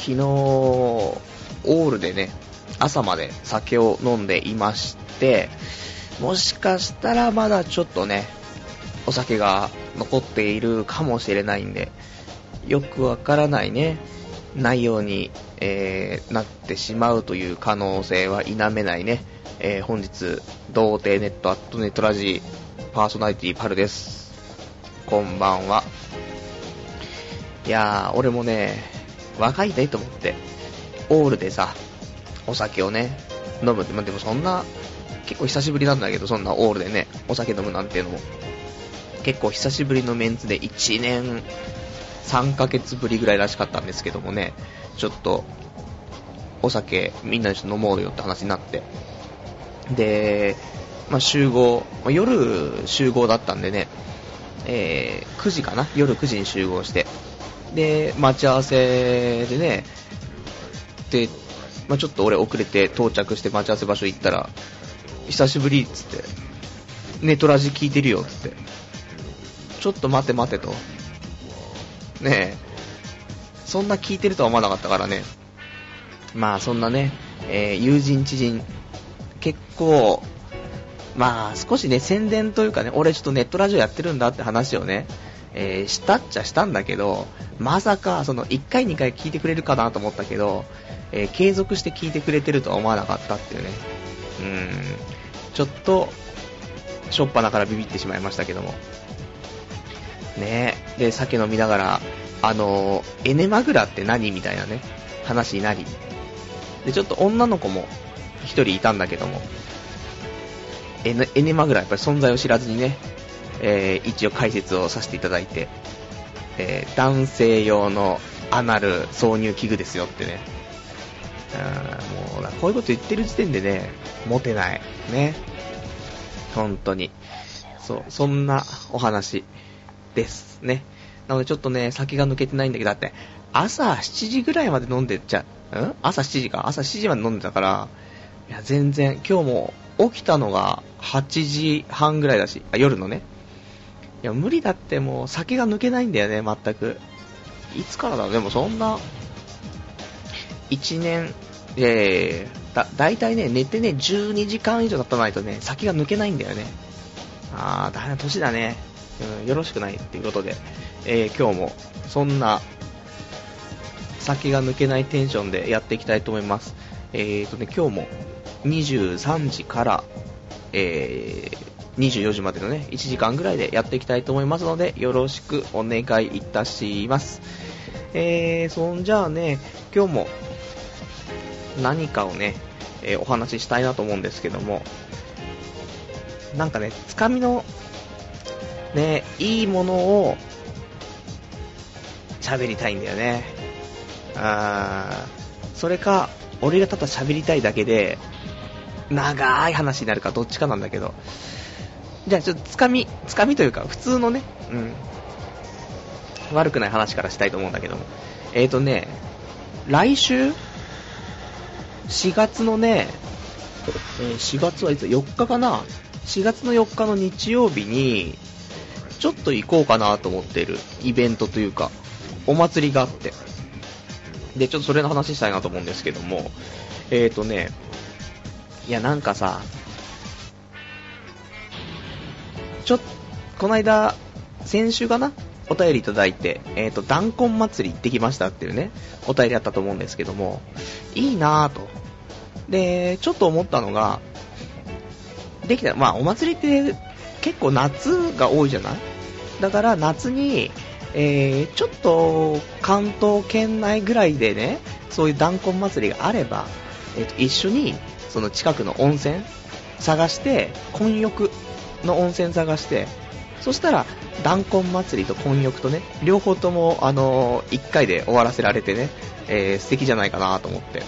昨日、オールでね、朝まで酒を飲んでいまして、もしかしたらまだちょっとね、お酒が残っているかもしれないんで、よくわからないね、内容に、えー、なってしまうという可能性は否めないね。えー、本日、童貞ネットアットネットラジパーソナリティパルです。こんばんは。いやー、俺もね、若いねと思って、オールでさ、お酒をね、飲むって、まあ、でもそんな、結構久しぶりなんだけど、そんなオールでね、お酒飲むなんていうのも、結構久しぶりのメンツで1年3ヶ月ぶりぐらいらしかったんですけどもね、ちょっと、お酒みんなで飲もうよって話になって、で、まあ、集合、まあ、夜集合だったんでね、えー、9時かな？夜9時に集合して、で、待ち合わせでね、で、まあ、ちょっと俺遅れて到着して待ち合わせ場所行ったら、久しぶりっつって、ネトラジ聞いてるよっつって、ちょっと待て待てと。ねえ、そんな聞いてるとは思わなかったからね。まあそんなね、えー、友人知人、結構、まあ少しね、宣伝というかね、俺ちょっとネットラジオやってるんだって話をね、えー、したっちゃしたんだけど、まさかその1回2回聞いてくれるかなと思ったけど、えー、継続して聞いてくれてるとは思わなかったっていうね。うん、ちょっと、しょっぱなからビビってしまいましたけども。ねで、酒飲みながら、あのエネマグラって何みたいなね、話になり。で、ちょっと女の子も一人いたんだけども、エネエネマグラやっぱり存在を知らずにね、えー、一応解説をさせていただいて、えー、男性用のアナル挿入器具ですよってね。もう、こういうこと言ってる時点でね、モテない。ね。本当に。そう、そんなお話ですね。なのでちょっとね、先が抜けてないんだけど、だって、朝7時ぐらいまで飲んでっちゃ、うん？朝7時か？朝7時まで飲んでたから、いや、全然、今日も起きたのが8時半ぐらいだし、あ、夜のね。いや、無理だってもう酒が抜けないんだよね、全く。いつからだろう？でもそんな、1年、えー、だ、だいたいね、寝てね、12時間以上経たないとね、酒が抜けないんだよね。あー、だめな年だね。うん、よろしくないっていうことで、えー、今日も、そんな、酒が抜けないテンションでやっていきたいと思います。えーとね、今日も、23時から、えー、24時までのね、1時間ぐらいでやっていきたいと思いますので、よろしくお願いいたします。えー、そんじゃあね、今日も何かをね、えー、お話ししたいなと思うんですけども、なんかね、つかみの、ね、いいものを喋りたいんだよね。あー、それか、俺がただ喋りたいだけで、長い話になるかどっちかなんだけど、じゃあちょっとつかみ、つかみというか、普通のね、うん、悪くない話からしたいと思うんだけども、えーとね、来週、4月のね、えー、4月はいつ ?4 日かな ?4 月の4日の日曜日に、ちょっと行こうかなと思ってるイベントというか、お祭りがあって。で、ちょっとそれの話したいなと思うんですけども、えーとね、いや、なんかさ、ちょっ、この間、先週かな？お便りいただいて、えっ、ー、と、弾痕祭り行ってきましたっていうね、お便りあったと思うんですけども、いいなぁと。で、ちょっと思ったのが、できた、まあ、お祭りって結構夏が多いじゃない？だから夏に、えー、ちょっと関東圏内ぐらいでね、そういう弾痕祭りがあれば、えー、と一緒にその近くの温泉探して、混浴の温泉探して、そしたら、弾痕祭りと混浴とね、両方とも、あのー、1回で終わらせられてね、えー、素敵じゃないかなと思って。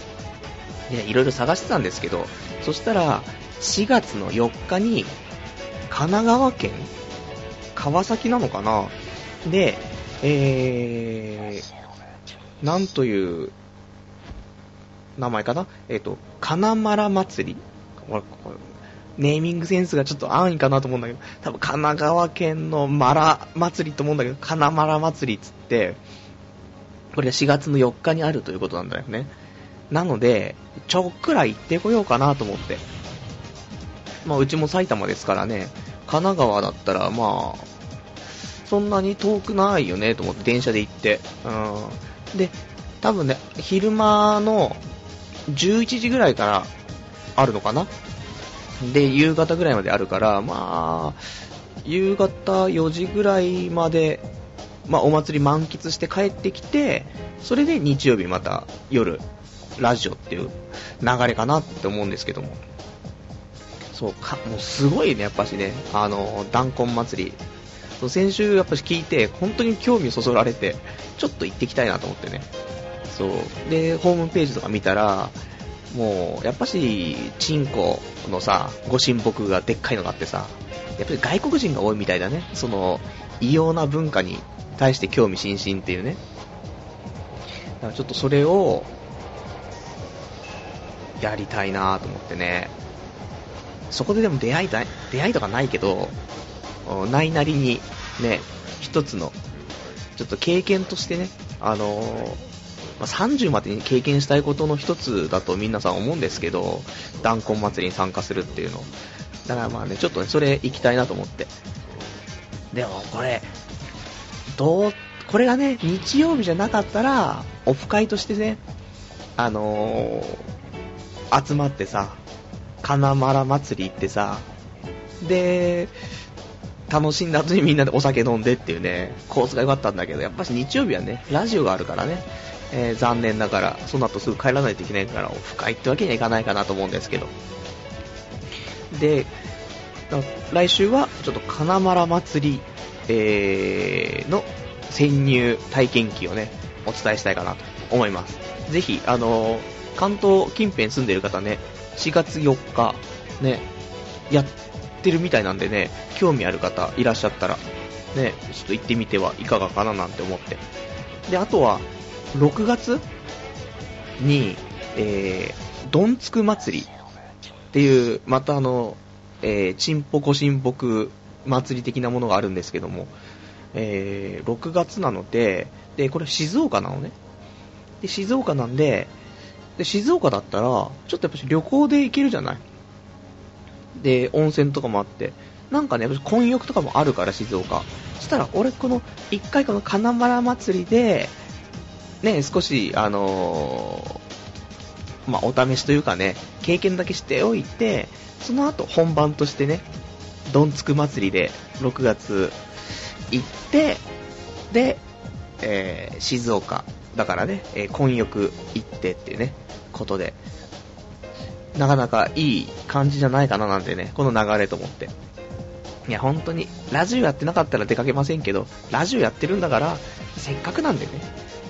いいろいろ探してたんですけど、そしたら、4月の4日に、神奈川県川崎なのかな？で、えー、なんという名前かな？えっ、ー、と、金丸祭り。ネーミングセンスがちょっと安易かなと思うんだけど、多分神奈川県のマラ祭りと思うんだけど、金丸祭りっつって、これが4月の4日にあるということなんだよね。なので、ちょっくら行ってこようかなと思って。まあ、うちも埼玉ですからね、神奈川だったら、まあ、そんなに遠くないよねと思って電車で行って。うん。で、多分ね、昼間の11時ぐらいからあるのかなで、夕方ぐらいまであるから、まあ、夕方4時ぐらいまで、まあ、お祭り満喫して帰ってきて、それで日曜日また夜、ラジオっていう流れかなって思うんですけども。そうか、もうすごいね、やっぱしね、あの、弾痕祭り。そう先週やっぱし聞いて、本当に興味をそそられて、ちょっと行ってきたいなと思ってね。そう。で、ホームページとか見たら、もう、やっぱし、チンコのさ、ご神木がでっかいのがあってさ、やっぱり外国人が多いみたいだね。その、異様な文化に対して興味津々っていうね。だからちょっとそれを、やりたいなと思ってね。そこででも出会いたい、出会いとかないけど、ないなりに、ね、一つの、ちょっと経験としてね、あのーまあ、30までに経験したいことの一つだと皆さん思うんですけど、弾痕祭りに参加するっていうの。だからまあね、ちょっとね、それ行きたいなと思って。でもこれ、どう、これがね、日曜日じゃなかったら、オフ会としてね、あのー、集まってさ、金丸祭り行ってさ、で、楽しんだ後にみんなでお酒飲んでっていうね、コースが良かったんだけど、やっぱし日曜日はね、ラジオがあるからね、えー、残念ながら、その後すぐ帰らないといけないから、オフ会ってわけにはいかないかなと思うんですけど。で、来週は、ちょっと金丸祭り、えー、の潜入体験記をね、お伝えしたいかなと思います。ぜひ、あのー、関東近辺住んでる方ね、4月4日、ね、やってるみたいなんでね、興味ある方いらっしゃったら、ね、ちょっと行ってみてはいかがかななんて思って。で、あとは、6月に、えー、どんつく祭りっていう、またあの、えー、ちんぽこしんぽく祭り的なものがあるんですけども、えー、6月なので、で、これ静岡なのね。で、静岡なんで、で、静岡だったら、ちょっとやっぱ旅行で行けるじゃない？で、温泉とかもあって、なんかね、混浴とかもあるから、静岡。そしたら、俺この、一回この金丸祭りで、ね、少し、あのー、まあ、お試しというかね、経験だけしておいて、その後本番としてね、どんつく祭りで6月行って、で、えー、静岡、だからね、えー、混浴行ってっていうね、ことで、なかなかいい感じじゃないかななんてね、この流れと思って。いや、本当に、ラジオやってなかったら出かけませんけど、ラジオやってるんだから、せっかくなんでね、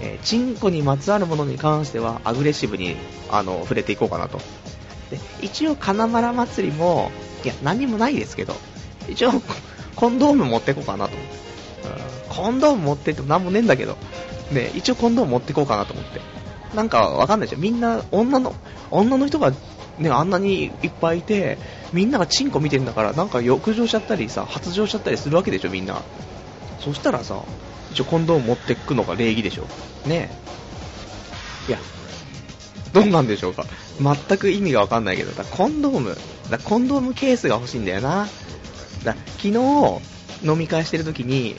えー、チンコにまつわるものに関してはアグレッシブにあの触れていこうかなと。で一応、金丸祭りも、いや、何もないですけど、一応、コンドーム持っていこうかなと思って。コンドーム持ってっても何もねえんだけど、ね、一応コンドーム持っていこうかなと思って。なんかわかんないでしょ。みんな、女の、女の人がね、あんなにいっぱいいて、みんながチンコ見てんだから、なんか浴場しちゃったりさ、発情しちゃったりするわけでしょ、みんな。そしたらさ、一応コンドーム持ってくのが礼儀でしょ。ねえいや、どうなんでしょうか。全く意味がわかんないけど、だコンドーム、だコンドームケースが欲しいんだよな。だ昨日、飲み会してる時に、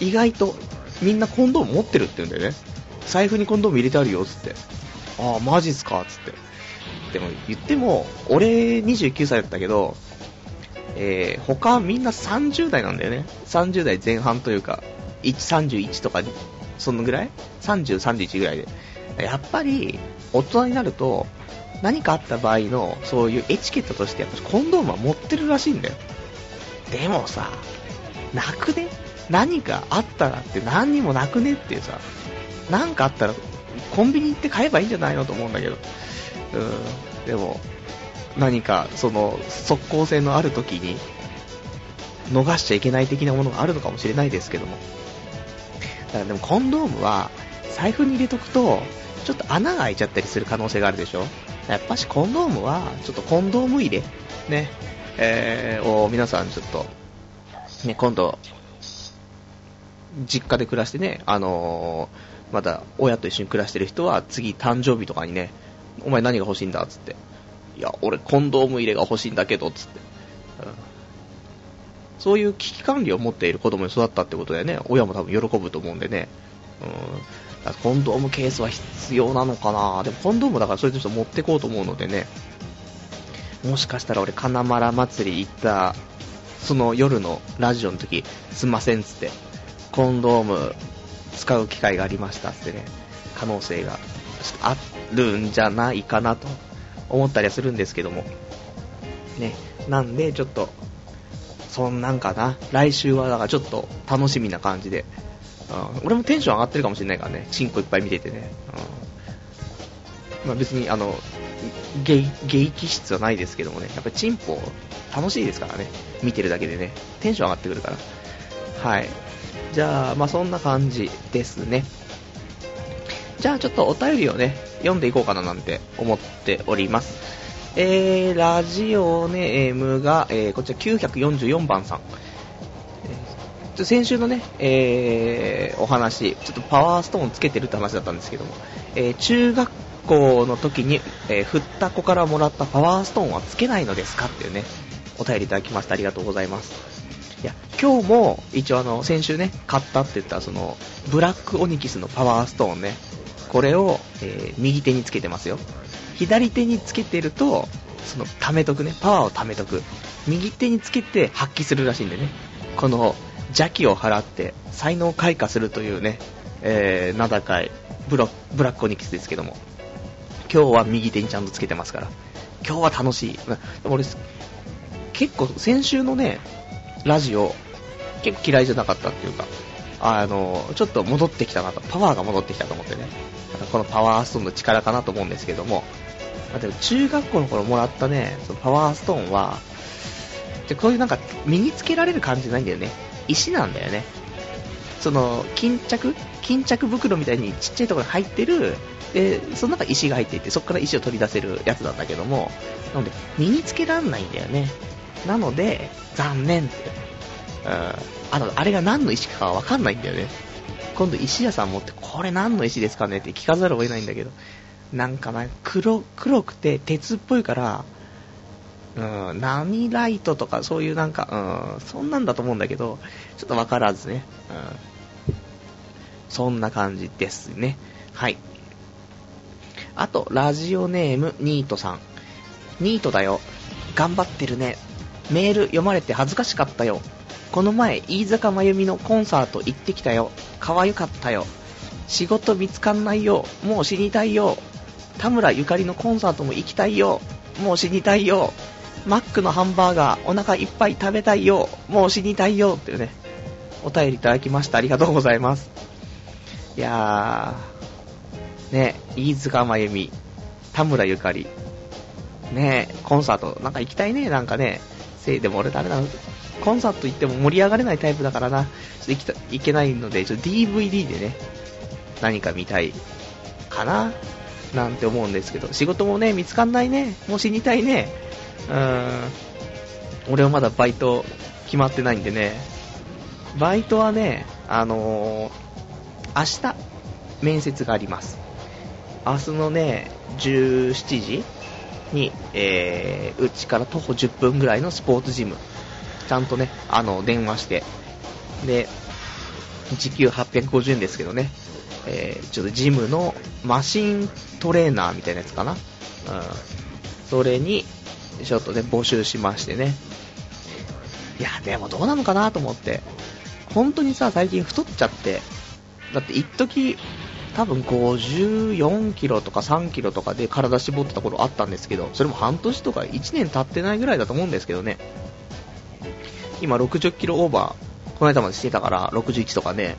意外とみんなコンドーム持ってるって言うんだよね。財布にコンドーム入れてあるよっ、つって。ああ、マジっすか？っ、つって。でも言っても、俺29歳だったけど、えー、他みんな30代なんだよね。30代前半というか、31とか、そのぐらい ?30、31ぐらいで。やっぱり、大人になると、何かあった場合の、そういうエチケットとして、やっぱコンドームは持ってるらしいんだよ。でもさ、なくね？何かあったらって何にもなくねってさ、なんかあったら、コンビニ行って買えばいいんじゃないのと思うんだけど。うん、でも、何か、その、即効性のある時に、逃しちゃいけない的なものがあるのかもしれないですけども。だでもコンドームは財布に入れとくとちょっと穴が開いちゃったりする可能性があるでしょ？やっぱしコンドームはちょっとコンドーム入れね、えー、を皆さんちょっとね、今度実家で暮らしてね、あのー、まだ親と一緒に暮らしてる人は次誕生日とかにね、お前何が欲しいんだっつって。いや、俺コンドーム入れが欲しいんだけど、つって。そういう危機管理を持っている子供に育ったってことでね、親も多分喜ぶと思うんでね。うん、コンドームケースは必要なのかなでもコンドームだからそれとして持ってこうと思うのでね。もしかしたら俺、金丸祭り行った、その夜のラジオの時、すんませんっつって、コンドーム使う機会がありましたってね、可能性があるんじゃないかなと思ったりはするんですけども。ね、なんでちょっと、そんなんかな。来週はだからちょっと楽しみな感じで。うん、俺もテンション上がってるかもしれないからね。チンコいっぱい見ててね。うん、まあ、別にあの、ゲイ、ゲイ気質はないですけどもね。やっぱりチンポ楽しいですからね。見てるだけでね。テンション上がってくるから。はい。じゃあ、まあそんな感じですね。じゃあちょっとお便りをね、読んでいこうかななんて思っております。えー、ラジオネームが、えー、こちら944番さん。えー、先週のね、えー、お話、ちょっとパワーストーンつけてるって話だったんですけども、えー、中学校の時に、え、振った子からもらったパワーストーンはつけないのですかっていうね、お便りいただきましてありがとうございます。いや、今日も一応あの、先週ね、買ったって言ったその、ブラックオニキスのパワーストーンね、これを、えー、右手につけてますよ。左手につけてると、その、貯めとくね、パワーを貯めとく。右手につけて発揮するらしいんでね、この、邪気を払って才能を開花するというね、えー、名高いブロブラックオニキスですけども、今日は右手にちゃんとつけてますから、今日は楽しい。俺、結構先週のね、ラジオ、結構嫌いじゃなかったっていうか、あの、ちょっと戻ってきたなと、パワーが戻ってきたと思ってね、このパワーストーンの力かなと思うんですけども、あ、でも中学校の頃もらったね、そのパワーストーンは、でこういうなんか身につけられる感じじゃないんだよね。石なんだよね。その、巾着？巾着袋みたいにちっちゃいところに入ってる、で、その中石が入っていて、そこから石を取り出せるやつなんだけども、なので、身につけらんないんだよね。なので、残念って。うん。あの、あれが何の石かわかんないんだよね。今度石屋さん持って、これ何の石ですかねって聞かざるを得ないんだけど。なんかな、黒、黒くて鉄っぽいから、うん、何ライトとかそういうなんか、うん、そんなんだと思うんだけど、ちょっとわからずね。うん。そんな感じですね。はい。あと、ラジオネーム、ニートさん。ニートだよ。頑張ってるね。メール読まれて恥ずかしかったよ。この前、飯坂真由美のコンサート行ってきたよ。可愛かったよ。仕事見つかんないよ。もう死にたいよ。田村ゆかりのコンサートも行きたいよ。もう死にたいよ。マックのハンバーガーお腹いっぱい食べたいよ。もう死にたいよ。っていうね、お便りいただきました。ありがとうございます。いやー、ね、飯塚真由美、田村ゆかり、ね、コンサート、なんか行きたいね、なんかね。せいでも俺誰だろコンサート行っても盛り上がれないタイプだからな、ちょっと行けないので、ちょっと DVD でね、何か見たいかな、なんて思うんですけど、仕事もね、見つかんないね、もう死にたいね、うーん、俺はまだバイト決まってないんでね、バイトはね、あのー、明日、面接があります。明日のね、17時に、えー、うちから徒歩10分ぐらいのスポーツジム、ちゃんとね、あの、電話して、で、時給850円ですけどね、えー、ちょっとジムのマシントレーナーみたいなやつかな。うん。それに、ちょっとね、募集しましてね。いや、でもどうなのかなと思って。本当にさ、最近太っちゃって。だって一時多分54キロとか3キロとかで体絞ってた頃あったんですけど、それも半年とか1年経ってないぐらいだと思うんですけどね。今60キロオーバー、この間までしてたから61とかね、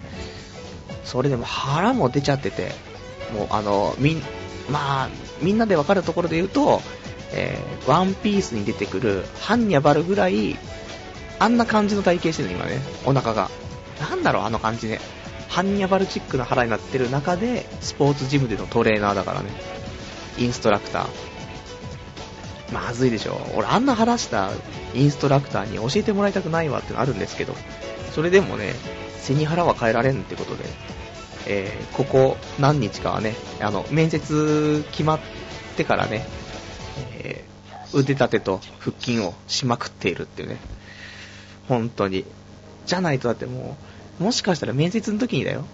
それでも腹も出ちゃってて、もうあの、みん、まあ、みんなでわかるところで言うと、えー、ワンピースに出てくるハンニャバルぐらい、あんな感じの体型してるの今ね、お腹が。なんだろう、あの感じね。ハンニャバルチックな腹になってる中で、スポーツジムでのトレーナーだからね。インストラクター。まずいでしょ。俺あんな腹したインストラクターに教えてもらいたくないわってのあるんですけど、それでもね、背に腹は変えられんってことで、えー、ここ何日かはね、あの、面接決まってからね、えー、腕立てと腹筋をしまくっているっていうね。本当に。じゃないとだってもう、もしかしたら面接の時にだよ。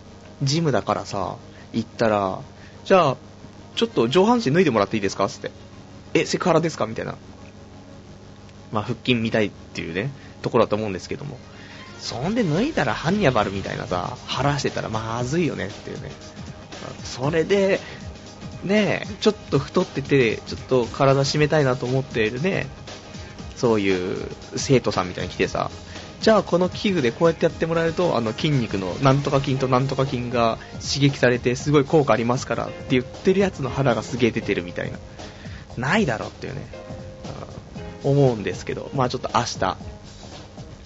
ジムだからさ、行ったら、じゃあ、ちょっと上半身脱いでもらっていいですかつって。え、セクハラですかみたいな。まあ、腹筋見たいっていうね、ところだと思うんですけども。そんで脱いだらハンニャバルみたいなさ、腹してたらまずいよねっていうね。それで、ねちょっと太ってて、ちょっと体締めたいなと思っているね、そういう生徒さんみたいに来てさ、じゃあこの器具でこうやってやってもらえると、あの筋肉のなんとか筋となんとか筋が刺激されてすごい効果ありますからって言ってるやつの腹がすげえ出てるみたいな。ないだろっていうね、思うんですけど、まあちょっと明日、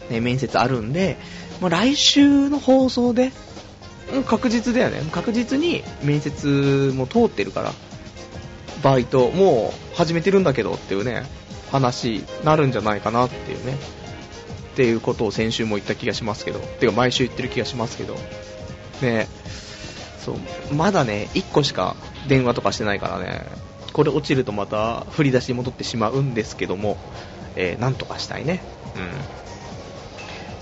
ね、面接あるんで、まあ、来週の放送で、うん、確実だよね。確実に面接も通ってるから、バイト、もう始めてるんだけどっていうね、話になるんじゃないかなっていうね。っていうことを先週も言った気がしますけど、てか毎週言ってる気がしますけど、ね、そう、まだね、1個しか電話とかしてないからね、これ落ちるとまた振り出しに戻ってしまうんですけども、えー、なんとかしたいね。うん。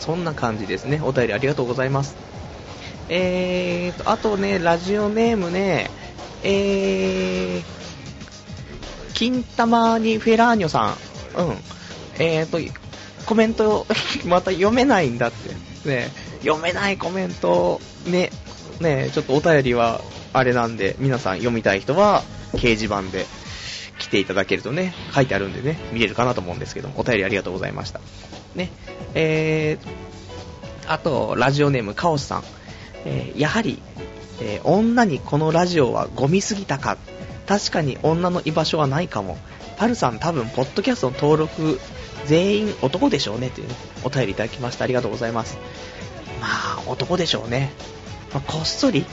そんな感じですね。お便りありがとうございます。えーと、あとね、ラジオネームね、えー、金玉にフェラーニョさん。うん。えーと、コメント、また読めないんだって。ね、読めないコメント、ね、ね、ちょっとお便りはあれなんで、皆さん読みたい人は、掲示板で来ていただけるとね、書いてあるんでね、見れるかなと思うんですけど、お便りありがとうございました。ね、えー、あと、ラジオネームカオスさん。えー、やはり、えー、女にこのラジオはゴミすぎたか。確かに女の居場所はないかも。パルさん多分、ポッドキャストの登録、全員男でしょうねっていう、ね、お便りいただきました。ありがとうございます。まあ、男でしょうね。まあ、こっそり、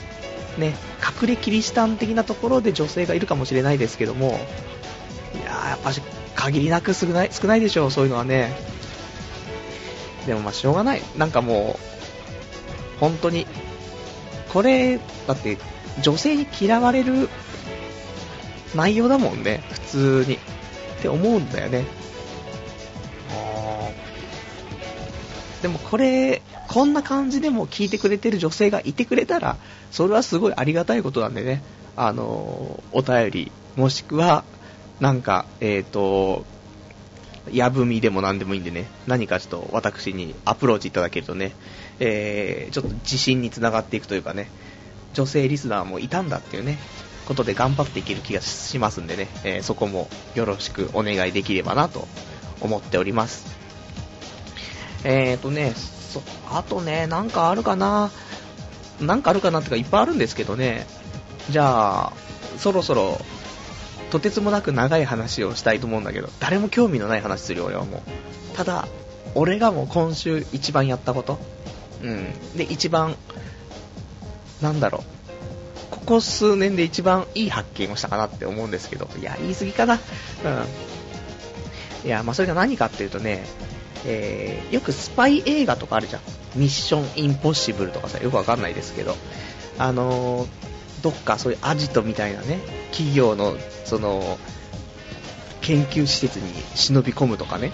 ね、隠れキリシタン的なところで女性がいるかもしれないですけども、いや、やっぱし、限りなく少ない少ないでしょう、そういうのはね。でもまあしょうがない。なんかもう、本当に、これ、だって女性に嫌われる内容だもんね、普通に。って思うんだよね。でもこれ、こんな感じでも聞いてくれてる女性がいてくれたら、それはすごいありがたいことなんでね、あのお便り、もしくは、なんか、えっ、ー、と、やぶみでも何でもいいんでね、何かちょっと私にアプローチいただけるとね、えー、ちょっと自信につながっていくというかね、女性リスナーもいたんだっていうね、ことで頑張っていける気がしますんでね、えー、そこもよろしくお願いできればなと思っております。えーとね、そ、あとね、なんかあるかな、なんかあるかなってかいっぱいあるんですけどね、じゃあ、そろそろとてつもなく長い話をしたいと思うんだけど、誰も興味のない話するよ、俺はもう。ただ、俺がもう今週一番やったこと。うん。で、一番、なんだろう。ここ数年で一番いい発見をしたかなって思うんですけど、いや、言い過ぎかな。うん。いや、まあ、それが何かっていうとね、えー、よくスパイ映画とかあるじゃん。ミッションインポッシブルとかさ、よくわかんないですけど、あのー、どっかそういうアジトみたいなね、企業の、その、研究施設に忍び込むとかね。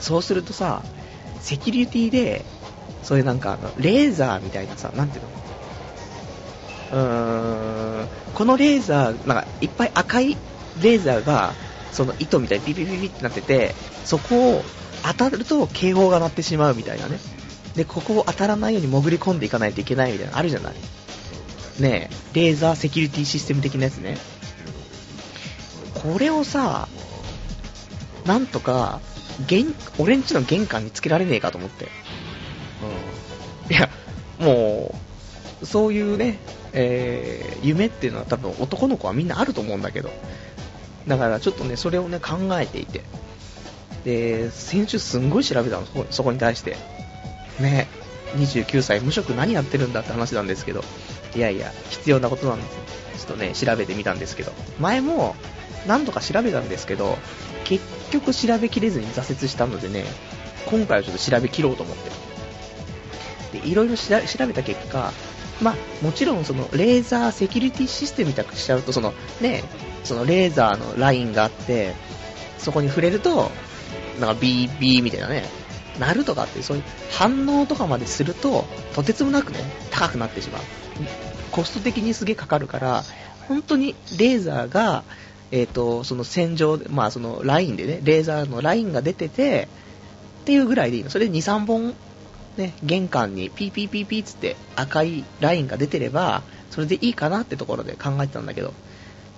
そうするとさ、セキュリティで、そういうなんか、レーザーみたいなさ、なんていうの？うーん、このレーザー、なんか、いっぱい赤いレーザーが、その糸みたいにピピピピってなってて、そこを当たると警報が鳴ってしまうみたいなね。で、ここを当たらないように潜り込んでいかないといけないみたいなのあるじゃない？ねレーザーセキュリティシステム的なやつね。これをさ、なんとか、玄、俺んちの玄関につけられねえかと思って。うん。いや、もう、そういうね、えー、夢っていうのは多分男の子はみんなあると思うんだけど。だからちょっとね、それをね、考えていて。で、先週すんごい調べたの、そこそこに対して。ね、29歳無職何やってるんだって話なんですけど、いやいや、必要なことなんですちょっとね、調べてみたんですけど、前も何度か調べたんですけど、結局調べきれずに挫折したのでね、今回はちょっと調べきろうと思って。で、いろいろ調べた結果、まあ、もちろんそのレーザーセキュリティシステムみたくしちゃうと、そのね、そのレーザーのラインがあって、そこに触れると、なんかビービーみたいなね、なるとかって、そういう反応とかまですると、とてつもなくね、高くなってしまう。コスト的にすげえかかるから、本当にレーザーが、え、ー、と、その線上、まあそのラインでね、レーザーのラインが出てて、っていうぐらいでいいの。それで2、3本、ね、玄関にピーピーピーピーつって赤いラインが出てれば、それでいいかなってところで考えてたんだけど、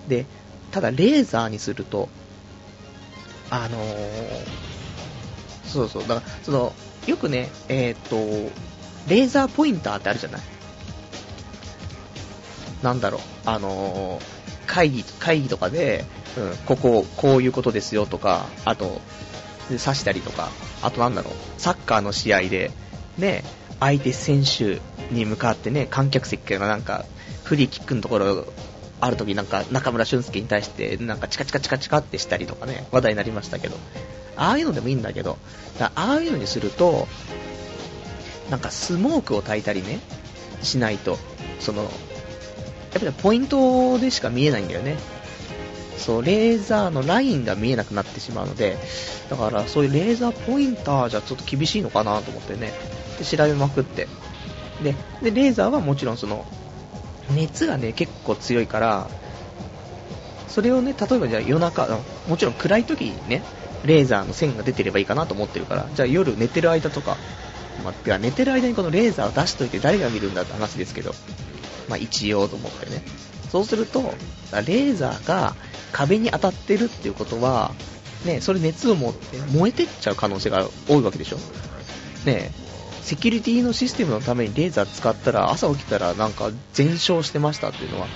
で、ただレーザーにすると、あのー、そうそう、だから、その、よくね、えっ、ー、と、レーザーポインターってあるじゃない？なんだろう、あのー、会議、会議とかで、うん、ここ、こういうことですよとか、あと、刺したりとか、あとなんだろう、サッカーの試合で、ね、相手選手に向かってね、観客席からなんか、フリーキックのところ、ある時なんか中村俊輔に対してなんかチカチカチカチカってしたりとかね、話題になりましたけど、ああいうのでもいいんだけど、だああいうのにすると、なんかスモークを焚いたりね、しないと、その、やっぱりポイントでしか見えないんだよね。そう、レーザーのラインが見えなくなってしまうので、だからそういうレーザーポインターじゃちょっと厳しいのかなと思ってね、で調べまくって。で、でレーザーはもちろんその、熱がね、結構強いから、それをね、例えばじゃあ夜中、もちろん暗い時にね、レーザーの線が出てればいいかなと思ってるから、じゃあ夜寝てる間とか、まあ、寝てる間にこのレーザーを出しといて誰が見るんだって話ですけど、まあ一応と思ってね。そうすると、レーザーが壁に当たってるっていうことは、ね、それ熱を持って燃えてっちゃう可能性が多いわけでしょ。ねセキュリティのシステムのためにレーザー使ったら朝起きたらなんか全焼してましたっていうのは、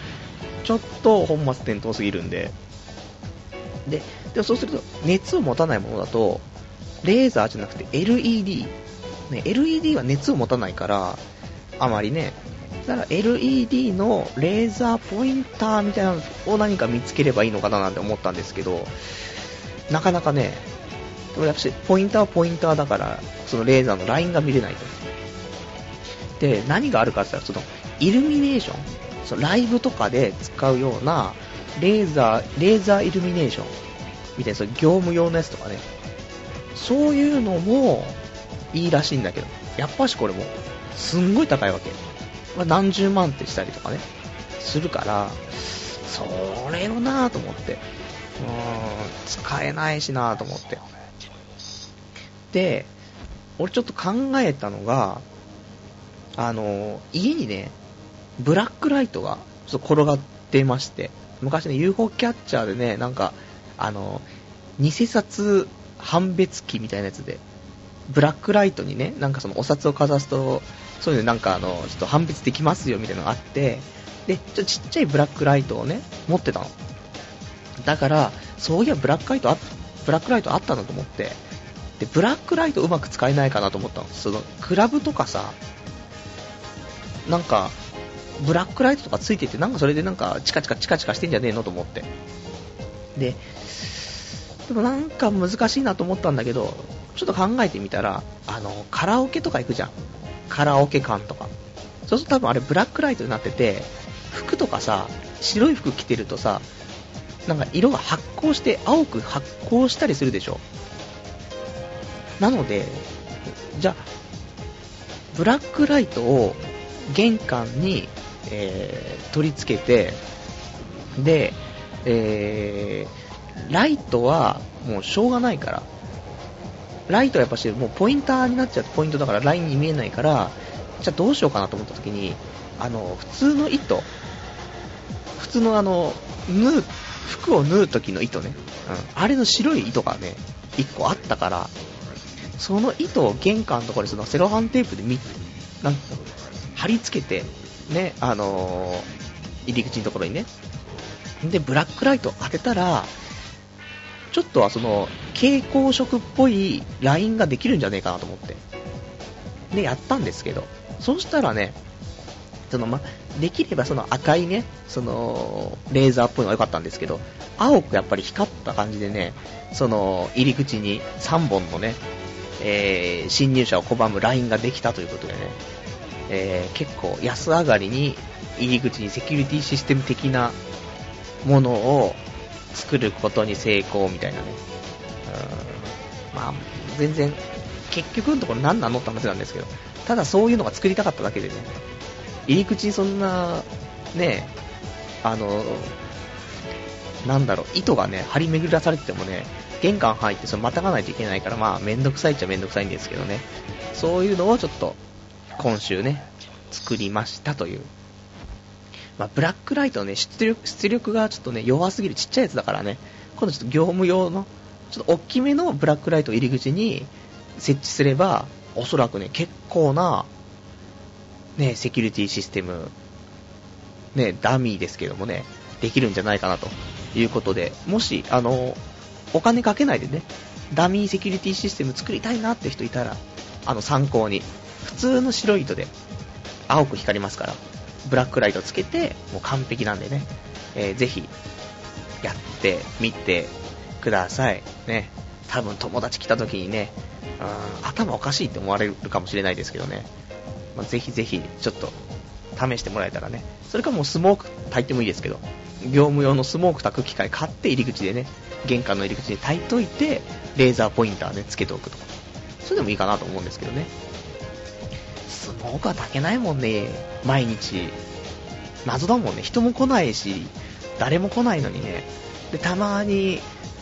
ちょっと本末転倒すぎるんで、で、でもそうすると、熱を持たないものだと、レーザーじゃなくて LED。ね、LED は熱を持たないから、あまりね、だから LED のレーザーポインターみたいなのを何か見つければいいのかななんて思ったんですけど、なかなかね、でもやっぱしポインターはポインターだから、そのレーザーのラインが見れないと。で、何があるかって言ったら、その、イルミネーション、そのライブとかで使うような、レーザー、レーザーイルミネーション、みたいな、その業務用のやつとかね、そういうのもいいらしいんだけど、やっぱしこれも、すんごい高いわけ。まあ、何十万ってしたりとかね、するから、それをなぁと思って、うーん、使えないしなぁと思って。で、俺ちょっと考えたのが、あの、家にね、ブラックライトが転がってまして、昔ね、UFO キャッチャーでね、なんか、あの、偽札判別機みたいなやつで、ブラックライトにね、なんかそのお札をかざすと、そういうのなんかあの、ちょっと判別できますよみたいなのがあって、で、ちょっちっちゃいブラックライトをね、持ってたの。だから、そういやブラックライトあ、ブラックライトあったなと思って、で、ブラックライトうまく使えないかなと思ったの。その、クラブとかさ、なんか、ブラックライトとかついてて、なんかそれでなんかチカチカチカチカしてんじゃねえのと思って。で、でもなんか難しいなと思ったんだけど、ちょっと考えてみたら、あの、カラオケとか行くじゃん。カラオケ館とか。そうすると多分あれブラックライトになってて、服とかさ、白い服着てるとさ、なんか色が発光して青く発光したりするでしょ。なので、じゃあ、ブラックライトを玄関に、えー、取り付けて、で、えー、ライトはもうしょうがないから、ライトはやっぱしもうポインターになっちゃうポイントだからラインに見えないから、じゃあどうしようかなと思った時に、あの、普通の糸、普通のあの、縫う、服を縫う時の糸ね、うん、あれの白い糸がね、1個あったから、その糸を玄関のところにそのセロハンテープでみ、なん貼り付けて、ね、あのー、入り口のところにね。で、ブラックライト当てたら、ちょっとはその、蛍光色っぽいラインができるんじゃねえかなと思って。で、やったんですけど、そしたらね、そのま、できればその赤いね、その、レーザーっぽいのが良かったんですけど、青くやっぱり光った感じでね、その、入り口に3本のね、えー、侵入者を拒むラインができたということでね、えー、結構安上がりに入り口にセキュリティシステム的なものを作ることに成功みたいなね。うんまあ、全然、結局のところ何なのって話なんですけど、ただそういうのが作りたかっただけでね、入り口にそんな、ね、あの、なんだろう、糸がね、張り巡らされててもね、玄関入ってそれまたがないといけないから、まあ、めんどくさいっちゃめんどくさいんですけどね、そういうのをちょっと、今週ね、作りましたという。まあ、ブラックライトのね、出力、出力がちょっとね、弱すぎるちっちゃいやつだからね、今度ちょっと業務用の、ちょっと大きめのブラックライト入り口に設置すれば、おそらくね、結構な、ね、セキュリティシステム、ね、ダミーですけどもね、できるんじゃないかなと。いうことで、もし、あの、お金かけないでね、ダミーセキュリティシステム作りたいなって人いたら、あの、参考に、普通の白い糸で青く光りますから、ブラックライトつけて、もう完璧なんでね、えー、ぜひ、やってみてください。ね。多分友達来た時にね、うん、頭おかしいって思われるかもしれないですけどね、まあ、ぜひぜひ、ちょっと、試してもらえたらね、それかもうスモーク炊いてもいいですけど、業務用のスモーク炊く機械買って入り口でね、玄関の入り口に炊いといて、レーザーポインターね、つけておくとか。それでもいいかなと思うんですけどね。スモークは炊けないもんね、毎日。謎だもんね、人も来ないし、誰も来ないのにね。で、たまに、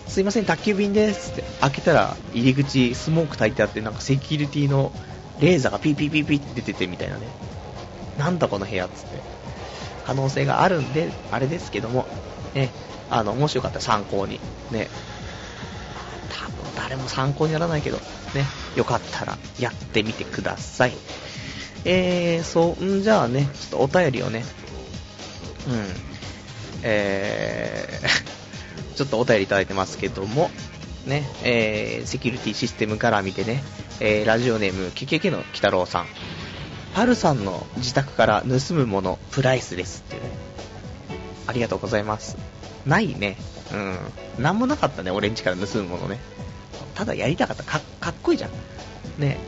すいません、宅急便ですって開けたら、入り口、スモーク炊いてあって、なんかセキュリティのレーザーがピーピーピーピーって出ててみたいなね。なんだこの部屋っつって。可能性があるんで、あれですけども、ね、あの、もしよかったら参考に、ね、多分誰も参考にならないけど、ね、よかったらやってみてください。えー、そ、んじゃあね、ちょっとお便りをね、うん、えー、ちょっとお便りいただいてますけども、ね、えー、セキュリティシステムから見てね、えー、ラジオネーム、ケケケの鬼太郎さん。パルさんの自宅から盗むもの、プライスですっていうね。ありがとうございます。ないね。うん。なんもなかったね、俺ん家から盗むものね。ただやりたかった。かかっこいいじゃん。ね。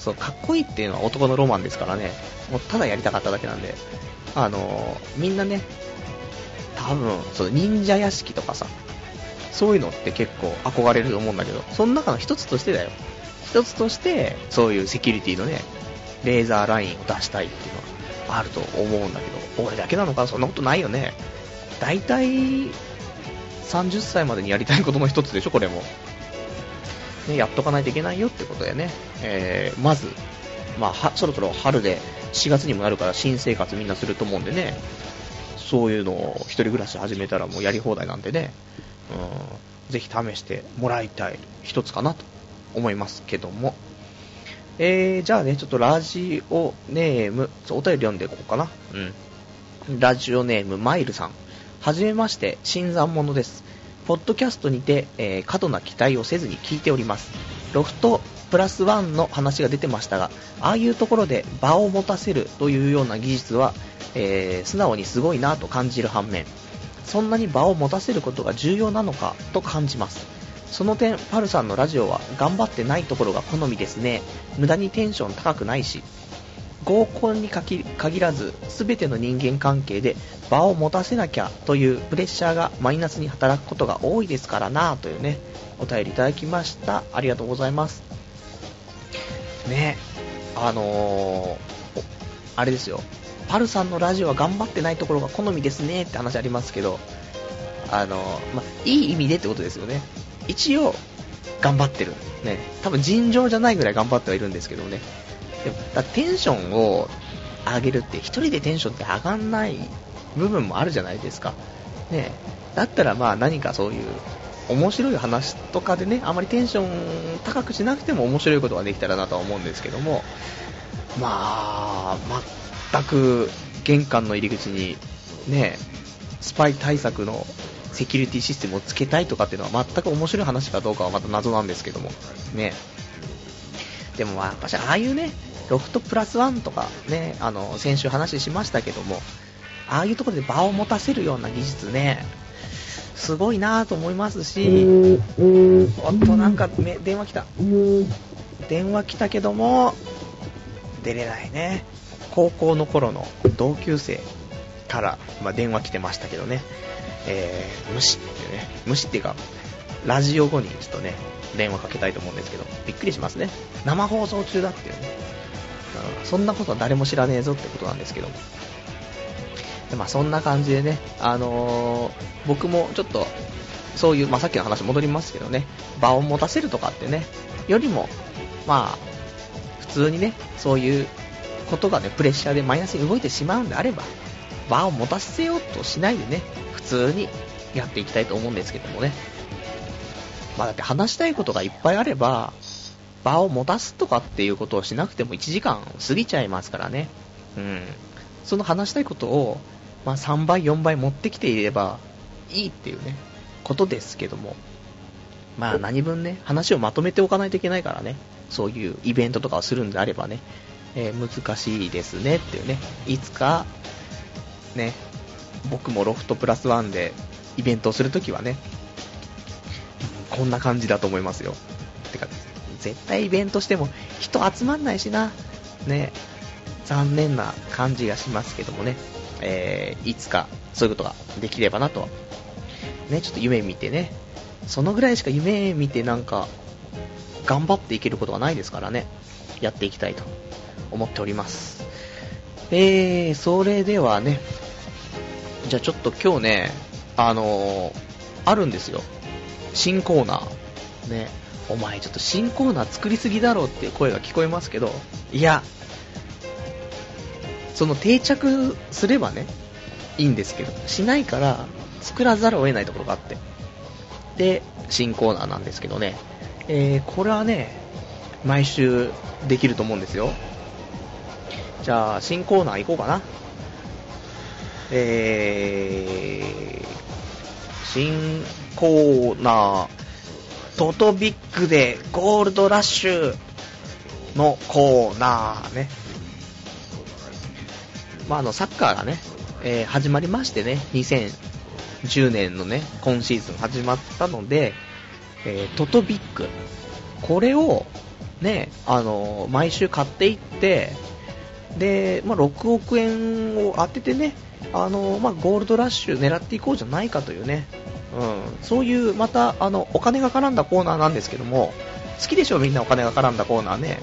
そう、かっこいいっていうのは男のロマンですからね。もうただやりたかっただけなんで。あのー、みんなね、多分、その忍者屋敷とかさ、そういうのって結構憧れると思うんだけど、その中の一つとしてだよ。一つとして、そういうセキュリティのね、レーザーラインを出したいっていうのはあると思うんだけど、俺だけなのか？そんなことないよね。大体、30歳までにやりたいことの一つでしょ、これも。ね、やっとかないといけないよってことでね、えー、まず、まあ、そろそろ春で4月にもなるから新生活みんなすると思うんでね、そういうのを一人暮らし始めたらもうやり放題なんでね、うん、ぜひ試してもらいたい一つかなと思いますけども。えー、じゃあね、ちょっとラジオネーム、お便り読んでいこうかな。うん。ラジオネーム、マイルさん。はじめまして、新参者です。ポッドキャストにて、えー、過度な期待をせずに聞いております。ロフトプラスワンの話が出てましたが、ああいうところで場を持たせるというような技術は、えー、素直にすごいなと感じる反面、そんなに場を持たせることが重要なのかと感じます。その点、パルさんのラジオは頑張ってないところが好みですね。無駄にテンション高くないし。合コンに限らず、全ての人間関係で場を持たせなきゃというプレッシャーがマイナスに働くことが多いですからなというね、お便りいただきました。ありがとうございます。ね、あのー、あれですよ。パルさんのラジオは頑張ってないところが好みですねって話ありますけど、あのー、まいい意味でってことですよね。一応、頑張ってる。ね。多分尋常じゃないぐらい頑張ってはいるんですけどね。でもだテンションを上げるって、一人でテンションって上がんない部分もあるじゃないですか。ね。だったらまあ何かそういう面白い話とかでね、あまりテンション高くしなくても面白いことができたらなとは思うんですけども、まあ、全く玄関の入り口にね、スパイ対策のセキュリティシステムをつけたいとかっていうのは全く面白い話かどうかはまた謎なんですけども、ね。でもまあ、やっぱしああいうね、ロフトプラスワンとかね、あの、先週話しましたけども、ああいうところで場を持たせるような技術ね、すごいなと思いますし、おっと、なんかめ、電話来た。電話来たけども、出れないね。高校の頃の同級生から、まあ、電話来てましたけどね。えー、無視ってね、無視っていうか、ラジオ後にちょっとね、電話かけたいと思うんですけど、びっくりしますね。生放送中だっていうね。そんなことは誰も知らねえぞってことなんですけど。まあそんな感じでね、あのー、僕もちょっと、そういう、まあさっきの話戻りますけどね、場を持たせるとかってね、よりも、まあ、普通にね、そういうことがね、プレッシャーでマイナスに動いてしまうんであれば、場を持たせようとしないでね、普通にやっていきたいと思うんですけどもね。まあだって話したいことがいっぱいあれば、場を持たすとかっていうことをしなくても1時間過ぎちゃいますからね。うん。その話したいことを、まあ3倍、4倍持ってきていればいいっていうね、ことですけども。まあ何分ね、話をまとめておかないといけないからね。そういうイベントとかをするんであればね、えー、難しいですねっていうね。いつか、ね、僕もロフトプラスワンでイベントをするときはね、こんな感じだと思いますよ。てか、絶対イベントしても人集まんないしな。ね、残念な感じがしますけどもね、えー、いつかそういうことができればなと。ね、ちょっと夢見てね、そのぐらいしか夢見てなんか、頑張っていけることがないですからね、やっていきたいと思っております。えー、それではね、じゃあちょっと今日ね、あのー、あるんですよ。新コーナー。ね。お前ちょっと新コーナー作りすぎだろっていう声が聞こえますけど、いや、その定着すればね、いいんですけど、しないから作らざるを得ないところがあって。で、新コーナーなんですけどね、えー、これはね、毎週できると思うんですよ。じゃあ、新コーナー行こうかな。えー、新コーナー、トトビッグでゴールドラッシュのコーナーね。まあ、あの、サッカーがね、えー、始まりましてね、2010年のね、今シーズン始まったので、えー、トトビッグ。これを、ね、あのー、毎週買っていって、で、まあ、6億円を当ててね、あのまあ、ゴールドラッシュ狙っていこうじゃないかというね、うん、そういうまたあのお金が絡んだコーナーなんですけども、好きでしょ、みんなお金が絡んだコーナーね、